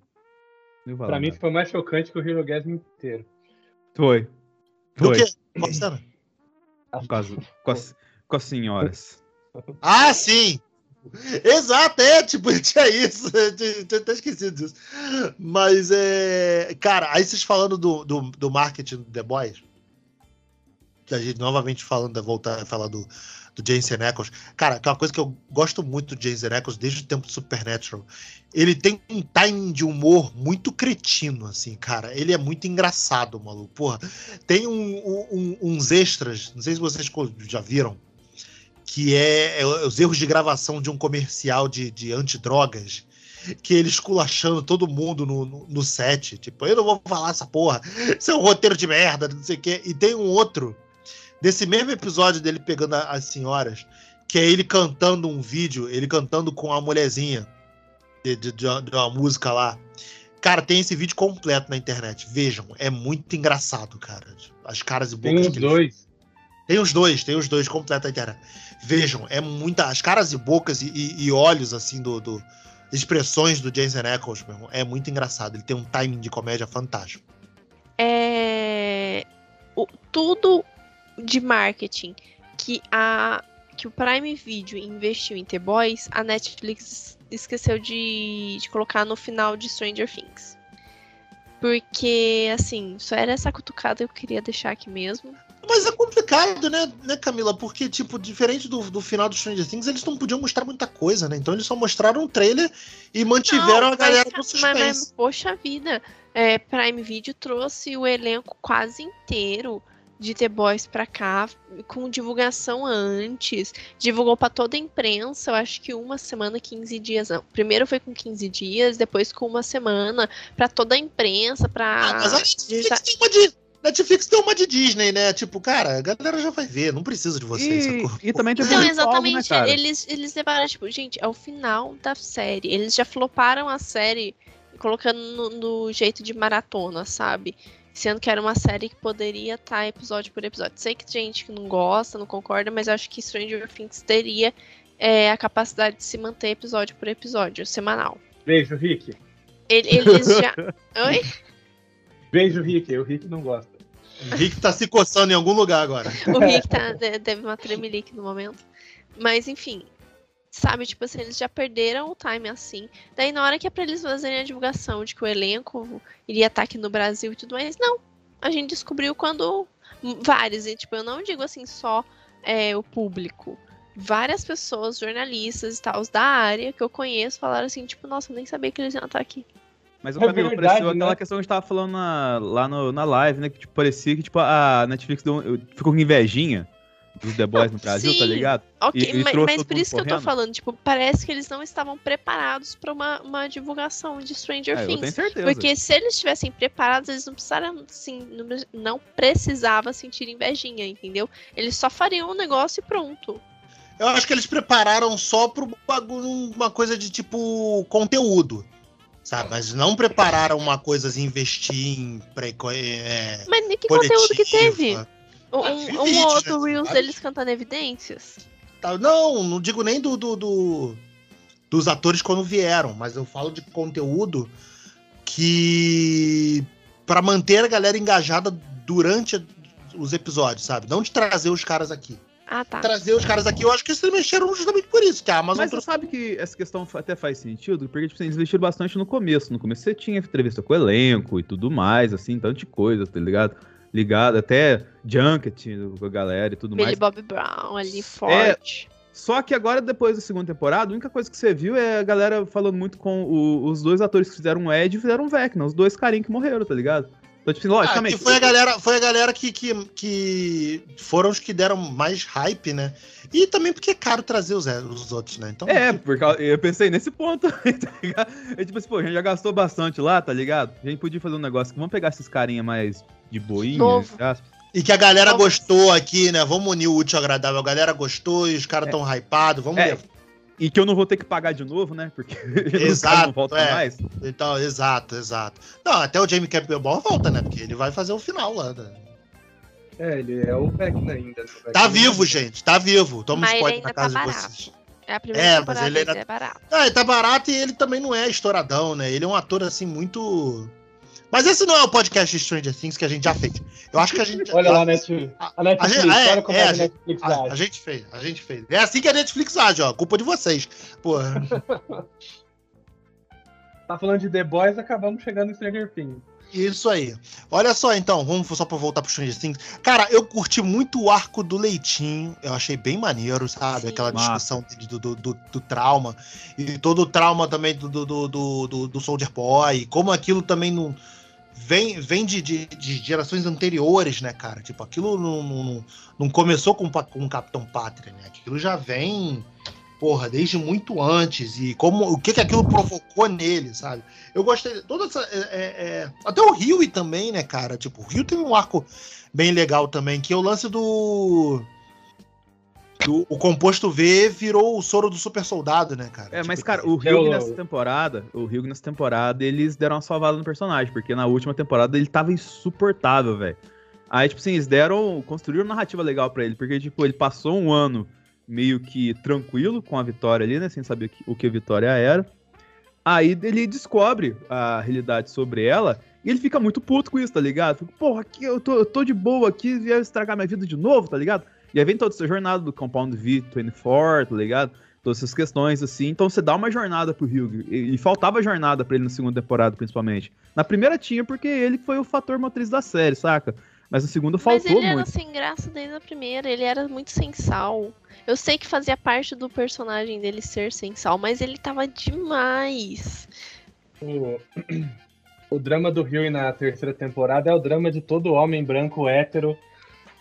Pra mim nada. foi mais chocante que o Hero Gasm inteiro. Foi. Do que? Qual cena? Com as, com as, com as senhoras. Ah, sim! Exato, é, tipo, tinha isso. Eu tinha tinha até esquecido disso. Mas é. Cara, aí vocês falando do, do, do marketing do The Boys. Que a gente novamente falando, voltar a falar do, do Jensen Ackles. Cara, que é uma coisa que eu gosto muito do Jensen Ackles desde o tempo do Supernatural. Ele tem um timing de humor muito cretino, assim, cara. Ele é muito engraçado, maluco. Porra, tem um- um- uns extras, não sei se vocês já viram, que é, é os erros de gravação de um comercial de, de antidrogas, que ele esculachando todo mundo no, no, no set. Tipo, eu não vou falar essa porra, isso é um roteiro de merda, não sei o quê. E tem um outro, desse mesmo episódio dele pegando a- as senhoras, que é ele cantando um vídeo, ele cantando com a mulherzinha de, de, de uma, de uma música lá. Cara, tem esse vídeo completo na internet. Vejam, é muito engraçado, cara. As caras e Tem bocas que ele dois. tem os dois, tem os dois completos na internet. Vejam, é muita. As caras e bocas e, e- e olhos, assim, do, do- expressões do Jason Ackles, meu irmão, é muito engraçado. Ele tem um timing de comédia fantástico. É. o- tudo de marketing que a que o Prime Video investiu em The Boys, a Netflix esqueceu de, de colocar no final de Stranger Things. Porque, assim, só era essa cutucada que eu queria deixar aqui mesmo. Mas é complicado, né, né Camila? Porque, tipo, diferente do, do final do Stranger Things, eles não podiam mostrar muita coisa, né? Então eles só mostraram um trailer e mantiveram Não, a galera mas, no mas- mas, suspense. poxa vida, é, Prime Video trouxe o elenco quase inteiro de The Boys pra cá, com divulgação antes, divulgou pra toda a imprensa, eu acho que uma semana, 15 dias. Não. Primeiro foi com 15 dias, depois com uma semana, pra toda a imprensa, pra. Ah, mas a Netflix tem uma de. Netflix tem uma de Disney, né? Tipo, cara, a galera já vai ver, não precisa de vocês. E, e também tinha Não, público-alvo, exatamente. né, eles, eles levaram, tipo, gente, é o final da série. Eles já floparam a série colocando no, no jeito de maratona, sabe? Sendo que era uma série que poderia estar episódio por episódio. Sei que tem gente que não gosta, não concorda, mas acho que Stranger Things teria é, a capacidade de se manter episódio por episódio, semanal. Beijo, Rick. Ele- Eles já. Oi? Beijo, Rick. O Rick não gosta. O Rick tá se coçando em algum lugar agora. O Rick tá, de- teve uma tremelique no momento. Mas, enfim. Sabe, tipo assim, eles já perderam o time assim. Daí, na hora que é pra eles fazerem a divulgação de que o elenco iria estar aqui no Brasil e tudo mais, não. A gente descobriu quando. Vários, e tipo, eu não digo assim só é, o público. Várias pessoas, jornalistas e tal, da área que eu conheço, falaram assim, tipo, nossa, eu nem sabia que eles iam estar aqui. Mas o É Camilo, verdade, pareceu aquela né? questão que a gente tava falando na- lá no- na live, né? Que tipo, parecia que tipo, a Netflix deu- ficou com invejinha dos The Boys no Brasil, tá sim. ligado? Ok, E- e mas, todo por isso que eu tô correndo? falando, tipo, parece que eles não estavam preparados pra uma, uma divulgação de Stranger É, eu Things. tenho certeza. Porque se eles estivessem preparados, eles não precisaram, assim, não, não precisava sentir invejinha, entendeu? Eles só fariam o negócio e pronto. Eu acho que eles prepararam só bagulho, uma coisa de tipo conteúdo. Sabe? Mas não prepararam uma coisa assim, investir em pré, é, Mas que coletiva. conteúdo que teve? Um, um- outro? Reels deles cantando evidências? tal. Não, não digo nem do, do, do- dos atores quando vieram, mas eu falo de conteúdo que para manter a galera engajada durante os episódios, sabe? Não de trazer os caras aqui. Ah, tá. Trazer os caras aqui, eu acho que eles mexeram justamente por isso, que a Amazon Mas você trouxe sabe que essa questão até faz sentido, porque tipo, assim, eles investiram bastante no começo. No começo você tinha entrevista com o elenco e tudo mais, assim, tanto de coisa, tá ligado? Ligado, até junket com a galera e tudo Billy mais. Bob Brown ali, forte. Só que agora, depois da segunda temporada, a única coisa que você viu é a galera falando muito com o- os dois atores que fizeram o Ed e fizeram o Vecna, os dois carinhos que morreram, tá ligado? Então, tipo assim, Ah, logicamente. que foi a galera, foi a galera que, que, que foram os que deram mais hype, né? E também porque é caro trazer os, os outros, né? Então, É, porque eu pensei nesse ponto, tá ligado? É tipo assim, pô, a gente já gastou bastante lá, tá ligado? A gente podia fazer um negócio que vamos pegar esses carinha mais de boinha, Novo. aspas. E que a galera gostou aqui, né? Vamos unir o útil ao agradável. A galera gostou e os caras tão hypados. Vamos É, ver. E que eu não vou ter que pagar de novo, né? Porque Exato, não voltam é. mais. Então, exato, exato. Não, até o Jamie Campbell volta, né? Porque ele vai fazer o final lá. né? É, ele é o Vecna ainda. O Tá vivo, gente. Tá vivo. Toma um Mas ele spoiler ainda na tá casa de vocês. É a primeira É, mas ele ainda- é barato. Ah, ele tá barato e ele também não é estouradão, né? Ele é um ator, assim, muito... Mas esse não é o podcast de Stranger Things que a gente já fez. Eu acho que a gente... Olha lá a Netflix. A- Netflix, a gente- é, olha como é, é, a Netflix A, a gente fez, a gente fez. É assim que a Netflix age, ó. Culpa de vocês. Pô, Tá falando de The Boys, acabamos chegando em Stranger Things. Isso aí. Olha só, então, vamos só pra voltar pro Stranger Things. Cara, eu curti muito o arco do Leitinho. Eu achei bem maneiro, sabe? Sim. Aquela discussão do, do, do- do trauma. E todo o trauma também do, do, do, do, Soldier Boy. Como aquilo também não. Vem, vem de, de, de gerações anteriores, né, cara? Tipo, aquilo não, não, não- começou com, com o Capitão Pátria, né? Aquilo já vem, porra, desde muito antes. E como o que, que aquilo provocou nele, sabe? Eu gostei. Toda essa. é, é, é, até o Rio também, né, cara? Tipo, o Rio tem um arco bem legal também, que é o lance do. do- o composto V virou o soro do super soldado, né, cara? É, mas, Tipo, cara, o É o- Hugh nessa temporada, o Hugh nessa temporada, eles deram uma salvada no personagem, porque na última temporada ele tava insuportável, velho. Aí, tipo assim, eles deram, construíram uma narrativa legal pra ele, porque, tipo, ele passou um ano meio que tranquilo com a vitória ali, né, sem saber o que a vitória era. Aí ele descobre a realidade sobre ela e ele fica muito puto com isso, tá ligado? Fica, porra, aqui eu tô, eu tô de boa aqui, vier estragar minha vida de novo, tá ligado? E aí vem toda essa jornada do Compound V24, tá ligado? Todas essas questões, assim. Então você dá uma jornada pro Hugh. E, e faltava jornada pra ele na segunda temporada, principalmente. Na primeira tinha, porque ele foi o fator motriz da série, saca? Mas na segunda Mas faltou ele era muito. sem graça desde a primeira, ele era muito sem sal. Eu sei que fazia parte do personagem dele ser sem sal, mas ele tava demais. O, o drama do Rio na terceira temporada é o drama de todo homem branco hétero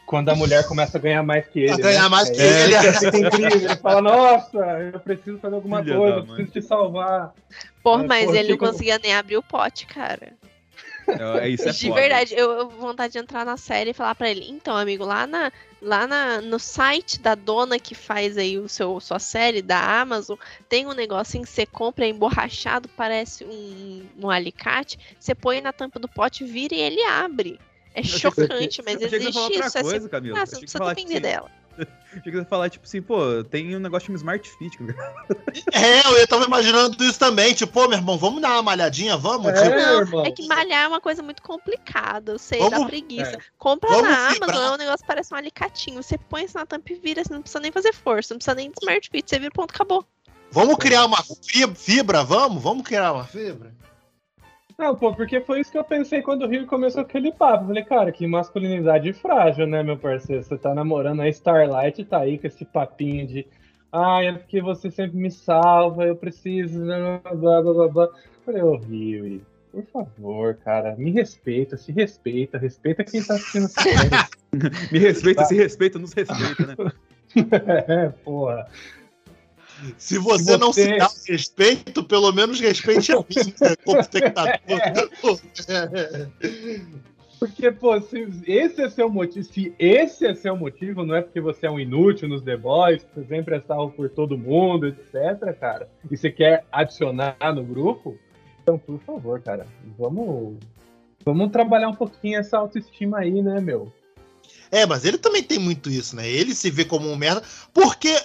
quando a mulher começa a ganhar mais que ele. A ganhar né? mais que É, ele. fica incrível. Ele fala, nossa, eu preciso fazer alguma Filha coisa, eu preciso te salvar. Porra, É, mas porra, ele não conseguia nem abrir o pote, cara. É, isso é de foda. verdade, eu, eu vontade de entrar na série e falar pra ele, então, amigo, lá, na, lá na, no site da dona que faz aí o seu, sua série da Amazon, tem um negocinho que você compra emborrachado, parece um, um alicate, você põe na tampa do pote, vira e ele abre. É chocante, mas existe isso. É coisa, assim, Camila. ah, você não precisa depender dela. Achei que falar, tipo assim, pô, tem um negócio de Smart Fit. É, eu tava imaginando isso também. Tipo, pô, meu irmão, vamos dar uma malhadinha, vamos? É, Tipo, Não, irmão. É que malhar é uma coisa muito complicada, eu sei, Vamos- dá preguiça. é. Compra Vamos na. Amazon, é um negócio que parece um alicatinho. Você põe isso na tampa e vira, você não precisa nem fazer força, não precisa nem de Smart Fit, você vira, ponto, acabou. vamos criar uma fi- fibra, vamos? Vamos criar uma fibra? Não, pô, porque foi isso que eu pensei quando o Rio começou aquele papo. Eu Falei, cara, que masculinidade frágil, né, meu parceiro? Você tá namorando a Starlight e tá aí com esse papinho de. Ai, é porque você sempre me salva, eu preciso. Blá blá blá blá. Eu Falei, ô Rio, por favor, cara, me respeita, se respeita, respeita quem tá assistindo essa. Me respeita, se respeita, nos respeita, né? é, porra. Se você, Se não se você- dá respeito, pelo menos respeite a mim, né, como espectador. Porque, pô, se esse é seu motivo, se esse é seu motivo, não é porque você é um inútil nos The Boys, que você sempre é salvo por todo mundo, etc, cara, e você quer adicionar no grupo, então, por favor, cara, vamos, vamos trabalhar um pouquinho essa autoestima aí, né, meu? É, mas ele também tem muito isso, né? Ele se vê como um merda, porque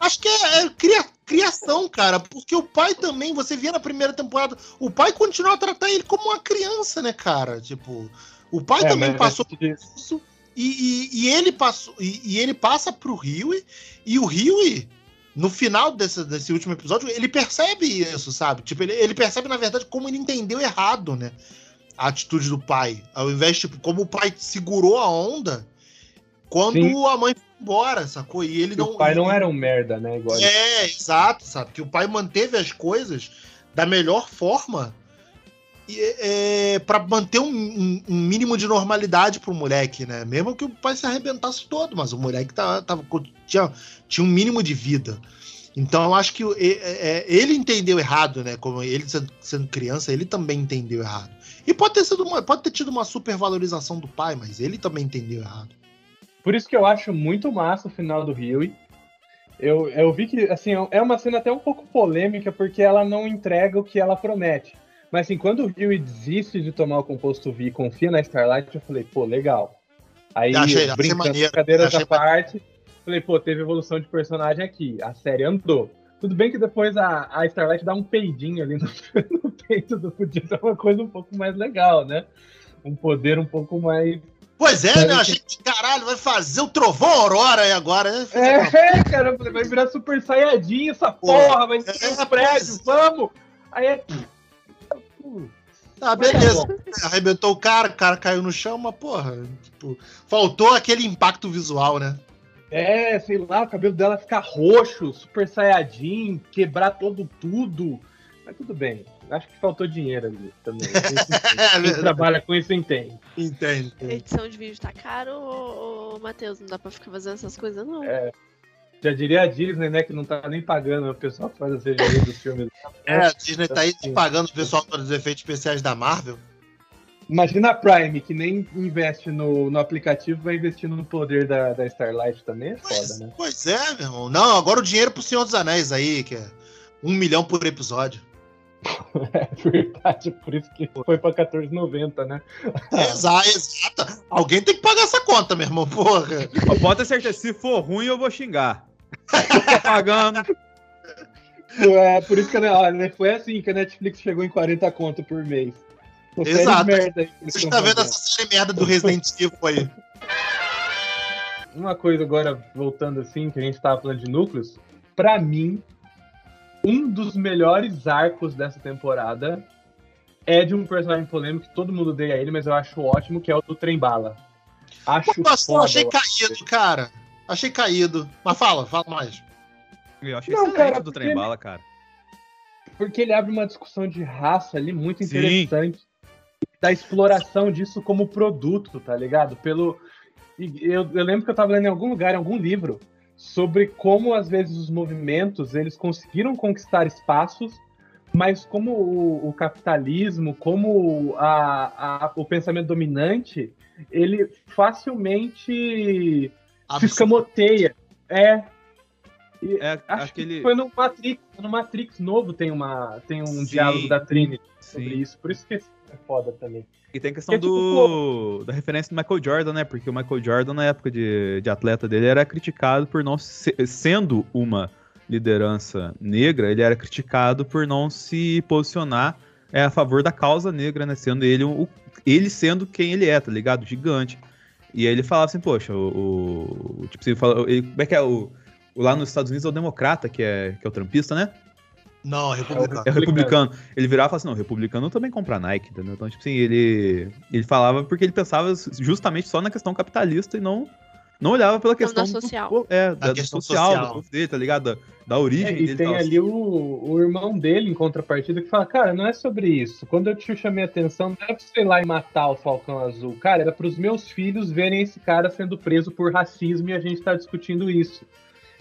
Acho que é, é cria- criação, cara. Porque o pai também, você via na primeira temporada, o pai continuou a tratar ele como uma criança, né, cara? Tipo, o pai É, também mas- passou por isso. E, e- e ele passou. E, e ele passa pro Huey, e o Huey, no final desse, desse último episódio, ele percebe isso, sabe? Tipo, ele, ele percebe, na verdade, como ele entendeu errado, né? A atitude do pai. Ao invés, tipo, como o pai segurou a onda quando Sim. a mãe foi embora, sacou? E ele Que não. o pai não ele- era um merda, né? Igual ele. é, exato, sabe? Que o pai manteve as coisas da melhor forma e, é, para manter um, um- um mínimo de normalidade pro moleque, né? Mesmo que o pai se arrebentasse todo, mas o moleque tava, tava- tinha, tinha um mínimo de vida. Então eu acho que e- é, ele entendeu errado, né? Como ele sendo, sendo criança, ele também entendeu errado. E pode ter sido uma, pode ter tido uma supervalorização do pai, mas ele também entendeu errado. Por isso que eu acho muito massa o final do Huey. Eu, eu vi que, assim, é uma cena até um pouco polêmica, porque ela não entrega o que ela promete. Mas, assim, quando o Huey desiste de tomar o composto V e confia na Starlight, eu falei, pô, legal. Aí, Achei- achei brincando, maneiro, cadeiras à parte, falei, pô, teve evolução de personagem aqui. A série andou. Tudo bem que depois a, a Starlight dá um peidinho ali no, no peito do podia ser uma coisa um pouco mais legal, né? Um poder um pouco mais Pois é, né? eu- A gente, caralho, vai fazer o trovão Aurora aí agora, né? É, cara, vai virar super saiyajin essa porra, vai destruir É, o prédio, vamos! Aí é. Tá, tá beleza. bom. Arrebentou o cara, o cara caiu no chão, mas porra, tipo, faltou aquele impacto visual, né? É, sei lá, o cabelo dela ficar roxo, super saiyajin, quebrar todo tudo. Mas tudo bem. Acho que faltou dinheiro ali também. É, Quem verdade. trabalha com isso entende. Entende. Edição de vídeo tá caro, ô, ô, Matheus? Não dá pra ficar fazendo essas coisas, não. É. Já diria a Disney, né, que não tá nem pagando o pessoal que faz a CGI dos filmes. É, a Disney tá aí pagando o pessoal dos efeitos especiais da Marvel. Imagina a Prime, que nem investe no, no aplicativo, vai investindo no poder da, da Starlight também, é foda, Pois, né? pois é, meu irmão. Não, agora o dinheiro pro Senhor dos Anéis aí, que é um milhão por episódio. É verdade, por isso que foi pra 14,90, né? Exato, exato. Alguém tem que pagar essa conta, meu irmão, porra. Ter certeza, se for ruim, eu vou xingar. Tô pagando. É, por isso que né, olha, foi assim que a Netflix chegou em 40 conto por mês. Série Exato. merda Você tá vendo essa série merda do Resident Evil aí? Uma coisa agora, voltando assim, que a gente tava falando de núcleos, pra mim, um dos melhores arcos dessa temporada é de um personagem polêmico que todo mundo odeia ele, mas eu acho ótimo, que é o do Trem Bala. Acho eu foda, achei caído, cara. Achei caído. Mas fala, fala mais. Eu achei Não, excelente cara, do trem bala, cara. Porque ele abre uma discussão de raça ali muito Sim. interessante. Da exploração disso como produto, tá ligado? Pelo. Eu, eu lembro que eu tava lendo em algum lugar, em algum livro, sobre como às vezes os movimentos eles conseguiram conquistar espaços, mas como o, o capitalismo, como a, a- o pensamento dominante, ele facilmente se escamoteia. É. É Acho aquele. que foi no Matrix. No Matrix novo tem, uma, tem um Sim. diálogo da Trinity sobre Sim. isso. Por isso que é foda também. E tem a questão Que é tipo, do, da referência do Michael Jordan, né? Porque o Michael Jordan, na época de, de atleta dele, era criticado por não se- sendo uma liderança negra, ele era criticado por não se posicionar é, a favor da causa negra, né? Sendo ele o, ele sendo quem ele é, tá ligado? Gigante. E aí ele falava assim, poxa, o. o- tipo, você fala, ele, como é que é o. o Lá nos Estados Unidos é o democrata, que é, que é o trampista, né? Não, republicano. É o republicano. Ele virava e falava assim, não, o republicano também compra Nike, entendeu? Então, tipo assim, ele, ele falava porque ele pensava justamente só na questão capitalista e não, não olhava pela questão da do- social. é, da, do questão social, social. do povo dele, tá ligado? Da, da origem É, dele. e tem tal. ali o, o irmão dele em contrapartida que fala: Cara, não é sobre isso. Quando eu te chamei a atenção, não era pra você ir lá e matar o Falcão Azul. Cara, era pros meus filhos verem esse cara sendo preso por racismo e a gente tá discutindo isso.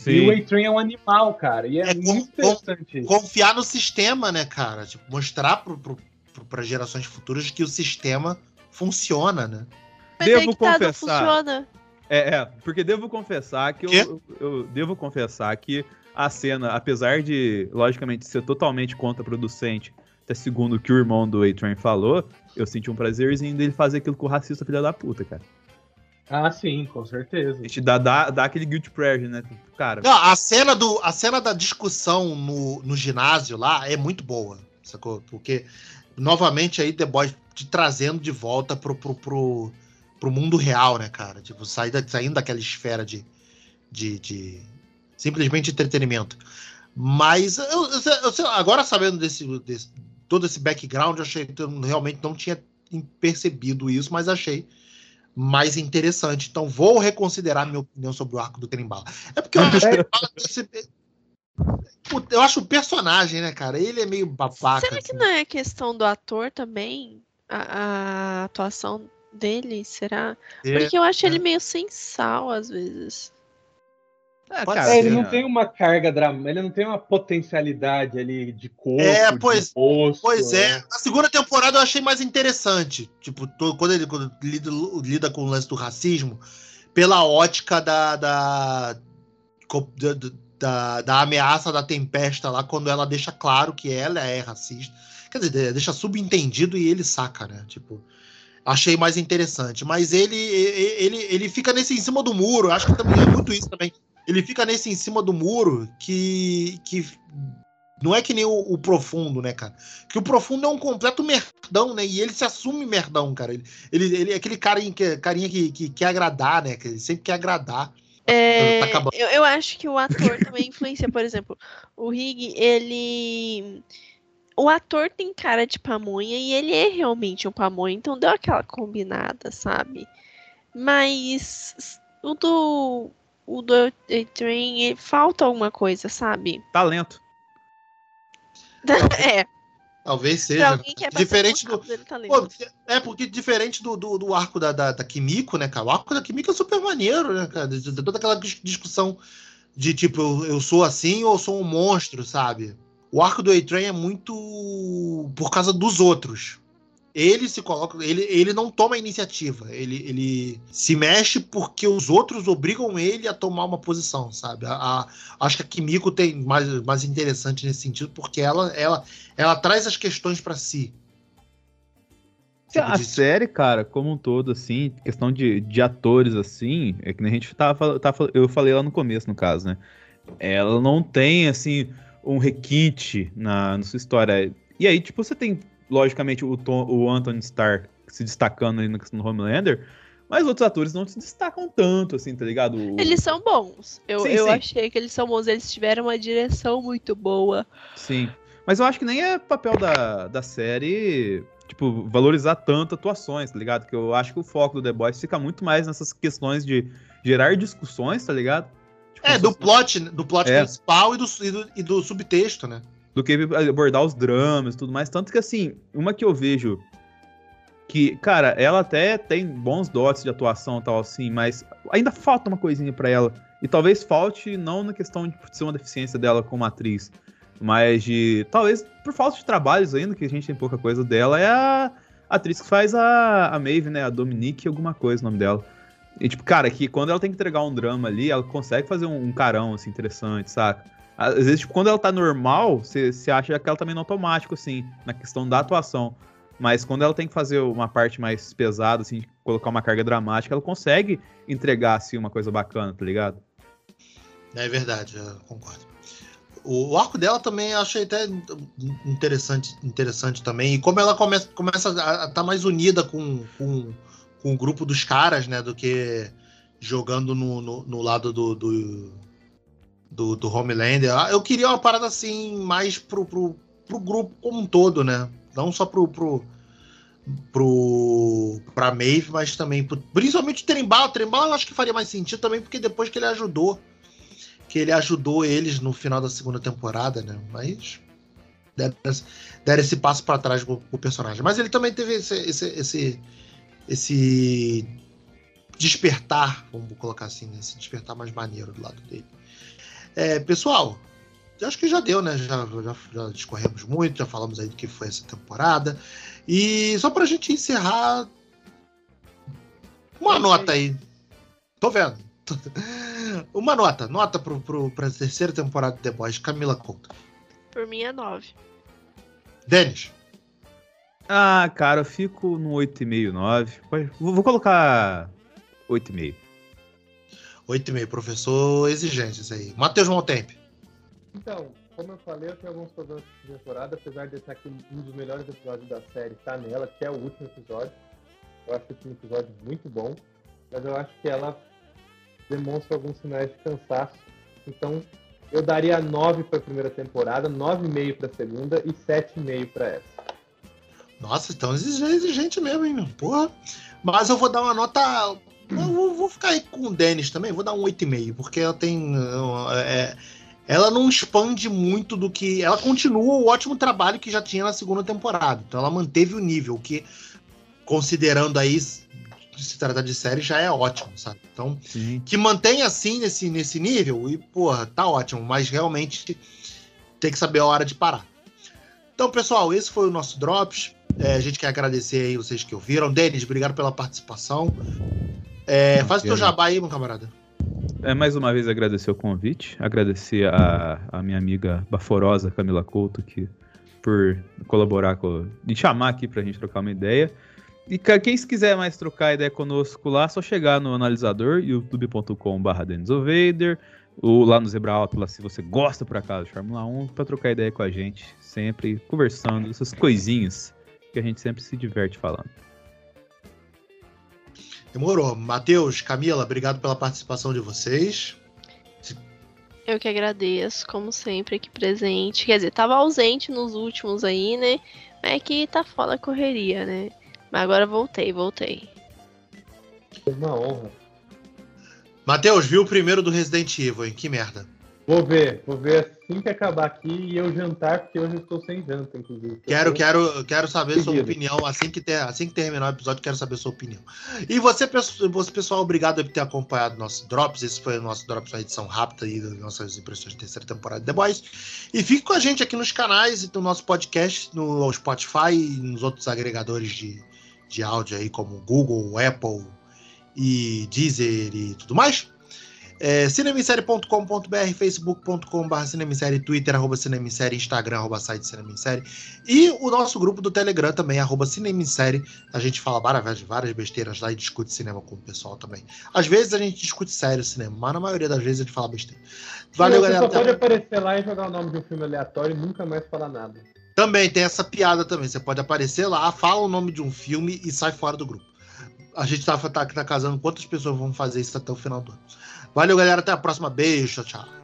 E Sim. o A-Train é um animal, cara. E é, É, muito com- interessante isso. Confiar no sistema, né, cara? Tipo, mostrar pro, pro, pro, pra gerações futuras que o sistema funciona, né? Mas Devo tá, confessar. funciona. É, é, porque devo confessar que Quê? eu, eu devo confessar que a cena, apesar de, logicamente, ser totalmente contraproducente, até segundo o que o irmão do A-Train falou, eu senti um prazerzinho dele fazer aquilo com o racista filha da puta, cara. Ah, sim, com certeza. A gente dá, dá, dá aquele guilt pleasure, né? Cara, Não, a cena, do, a cena da discussão no, no ginásio lá é muito boa, sacou? Porque, novamente, aí The Boys te trazendo de volta pro, pro, pro, pro mundo real, né, cara? Tipo, sair da- saindo daquela esfera de, de, de simplesmente entretenimento. Mas eu- eu- eu- agora sabendo desse, desse- todo esse background, eu achei que eu realmente não tinha percebido isso, mas achei mais interessante. Então vou reconsiderar minha opinião sobre o arco do Trembala. É porque eu acho, esse- o- eu acho o personagem, né, cara? Ele é meio babaca. Será que assim. não é questão do ator também? A, a atuação dele, será? É, Porque eu acho é. ele meio sem sal, às vezes. É, cara, É, ele não tem uma carga dramática, ele não tem uma potencialidade ali de corpo, É, pois- de rosto. Pois é, né? a segunda temporada eu achei mais interessante. Tipo, quando ele quando lida, lida com o lance do racismo, pela ótica da, da, da, da, da ameaça da tempesta lá, quando ela deixa claro que ela é racista. Quer dizer, deixa subentendido e ele saca, né? Tipo, achei mais interessante. Mas ele, ele, ele fica nesse em cima do muro. Acho que também é muito isso também. Ele fica nesse em cima do muro que, que não é que nem o, o profundo, né, cara? Que o profundo é um completo merdão, né? E ele se assume merdão, cara. Ele, ele, ele é aquele carinha, que, carinha que, que quer agradar, né? Que ele sempre quer agradar. É, Tá eu, eu acho que o ator também influencia, por exemplo, o Rig, ele. O ator tem cara de pamonha e ele é realmente um pamonha, então deu aquela combinada, sabe? Mas o do. O do A-Train, ele- falta alguma coisa, sabe? talento. é, Talvez pra seja. alguém que é Diferente do. Pô, é, porque diferente do, do, do arco da, da, da Kimiko, né, cara? O arco da Kimiko é super maneiro, né, cara? De, de toda aquela dis- discussão de tipo, eu, eu sou assim ou eu sou um monstro, sabe? O arco do A-Train é muito por causa dos outros. Ele se coloca. Ele, ele não toma a iniciativa. Ele, ele se mexe porque os outros obrigam ele a tomar uma posição, sabe? A, a- acho que a Kimiko tem mais, mais interessante nesse sentido, porque ela, ela, ela traz as questões pra si. Tipo, A de- série, cara, como um todo, assim, questão de, de atores, assim, é que nem a gente tava, tava, fal- eu falei lá no começo, no caso, né? Ela não tem, assim, um requinte na, na sua história. E aí, tipo, você tem, logicamente, o, Tom, o Anthony Starr se destacando aí do Homelander, mas outros atores não se destacam tanto, assim, tá ligado? O- Eles são bons. Eu, Sim, eu sim. achei que eles são bons. Eles tiveram uma direção muito boa. Sim. Mas eu acho que nem é papel da, da série, tipo, valorizar tanto atuações, tá ligado? Que eu acho que o foco do The Boys fica muito mais nessas questões de gerar discussões, tá ligado? Tipo, É, do plot, do plot É. principal e do, e, do, e do subtexto, né? Do que abordar os dramas e tudo mais. Tanto que, assim, uma que eu vejo que, cara, ela até tem bons dotes de atuação e tal, assim, mas ainda falta uma coisinha pra ela. E talvez falte, não na questão de ser uma deficiência dela como atriz, mas de. Talvez por falta de trabalhos ainda, que a gente tem pouca coisa dela, é a atriz que faz a, a Maeve, né? A Dominique, alguma coisa o nome dela. E, tipo, cara, que quando ela tem que entregar um drama ali, ela consegue fazer um, um carão, assim, interessante, saca? Às vezes, tipo, quando ela tá normal, você acha que ela tá no automático, assim, na questão da atuação. Mas quando ela tem que fazer uma parte mais pesada, assim, colocar uma carga dramática, ela consegue entregar, assim, uma coisa bacana, tá ligado? É verdade, eu concordo. O, o arco dela também eu achei até interessante, interessante também. E como ela começa, começa a estar mais unida com, com, com o grupo dos caras, né? Do que jogando no, no, no lado do, do, do, do Homelander. Eu queria uma parada assim, mais pro, pro, pro grupo como um todo, né? Não só pro. pro pro pra Maeve, mas também pro, principalmente o Trembala. O Trembala eu acho que faria mais sentido também, porque depois que ele ajudou que ele ajudou eles no final da segunda temporada, né? Mas deram, deram esse passo para trás com o personagem. Mas ele também teve esse, esse, esse, esse despertar, vamos colocar assim, né? esse despertar mais maneiro do lado dele. É, pessoal, acho que já deu, né? Já, já, já discorremos muito, já falamos aí do que foi essa temporada. E só pra gente encerrar, uma nota aí. Tô vendo. Uma nota, nota pro, pro, pra terceira temporada de The Boys, Camila Couto. Por mim é 9. Denis, Ah, cara, eu fico no 8,5, 9. Pode- Vou vou colocar 8,5. 8,5, professor exigente isso aí. Matheus Maltempe. Então, como eu falei, eu tenho alguns problemas de temporada, apesar de estar aqui um dos melhores episódios da série tá nela, que é o último episódio. Eu acho esse episódio muito bom, mas eu acho que ela demonstra alguns sinais de cansaço. Então, eu daria 9 para a primeira temporada, 9,5 para a segunda e 7,5 para essa. Nossa, então exigente mesmo, hein, meu? Porra. Mas eu vou dar uma nota. Eu vou, vou ficar aí com o Denis também, vou dar um 8,5, porque ela tem. É, ela não expande muito do que. Ela continua o ótimo trabalho que já tinha na segunda temporada. Então ela manteve o nível, que, considerando aí se tratar de série, já é ótimo, sabe? Então, Sim. que mantenha assim nesse, nesse nível, e, porra, tá ótimo, mas realmente tem que saber a hora de parar. Então, pessoal, esse foi o nosso Drops. É, a gente quer agradecer aí vocês que ouviram. Denis, obrigado pela participação. É, faz o teu jabá aí, meu camarada. É, mais uma vez agradecer o convite, agradecer a, a minha amiga baforosa Camila Couto que, por colaborar com. de chamar aqui pra gente trocar uma ideia. E quem quiser mais trocar ideia conosco lá, é só chegar no analisador, youtube.com.br Denisovader, ou lá no Zebra Alto, se você gosta por acaso de Fórmula 1, para trocar ideia com a gente, sempre conversando, essas coisinhas que a gente sempre se diverte falando. Demorou. Matheus, Camila, obrigado pela participação de vocês. Eu que agradeço, como sempre, aqui presente. Quer dizer, tava ausente nos últimos aí, né? Mas é que tá foda a correria, né? Mas agora voltei, voltei. Foi uma honra. Matheus, viu o primeiro do Resident Evil, hein? Que merda. Vou ver, vou ver assim que acabar aqui e eu jantar, porque hoje eu estou sem janta, inclusive. Quero, quero, quero saber Seguido. sua opinião. Assim que, ter, assim que terminar o episódio, quero saber sua opinião. E você, você, pessoal, obrigado por ter acompanhado nosso Drops. Esse foi o nosso Drops, uma edição rápida aí das nossas impressões de terceira temporada de The Boys. E fique com a gente aqui nos canais e no nosso podcast, no Spotify e nos outros agregadores de, de áudio aí, como Google, Apple e Deezer e tudo mais. É, cinemissérie.com.br, facebook.com.br cinemissérie, twitter, arroba cinemissérie, instagram, arroba site cinemissérie e o nosso grupo do Telegram também, arroba cinemissérie. A gente fala várias, várias besteiras lá e discute cinema com o pessoal também. Às vezes a gente discute sério cinema, mas na maioria das vezes a gente fala besteira. Valeu, Você galera. Você pode aparecer lá e jogar o nome de um filme aleatório e nunca mais falar nada. Também tem essa piada também. Você pode aparecer lá, fala o nome de um filme e sai fora do grupo. A gente tá, tá, tá casando quantas pessoas vão fazer isso até o final do ano. Valeu, galera. Até a próxima. Beijo. Tchau, tchau.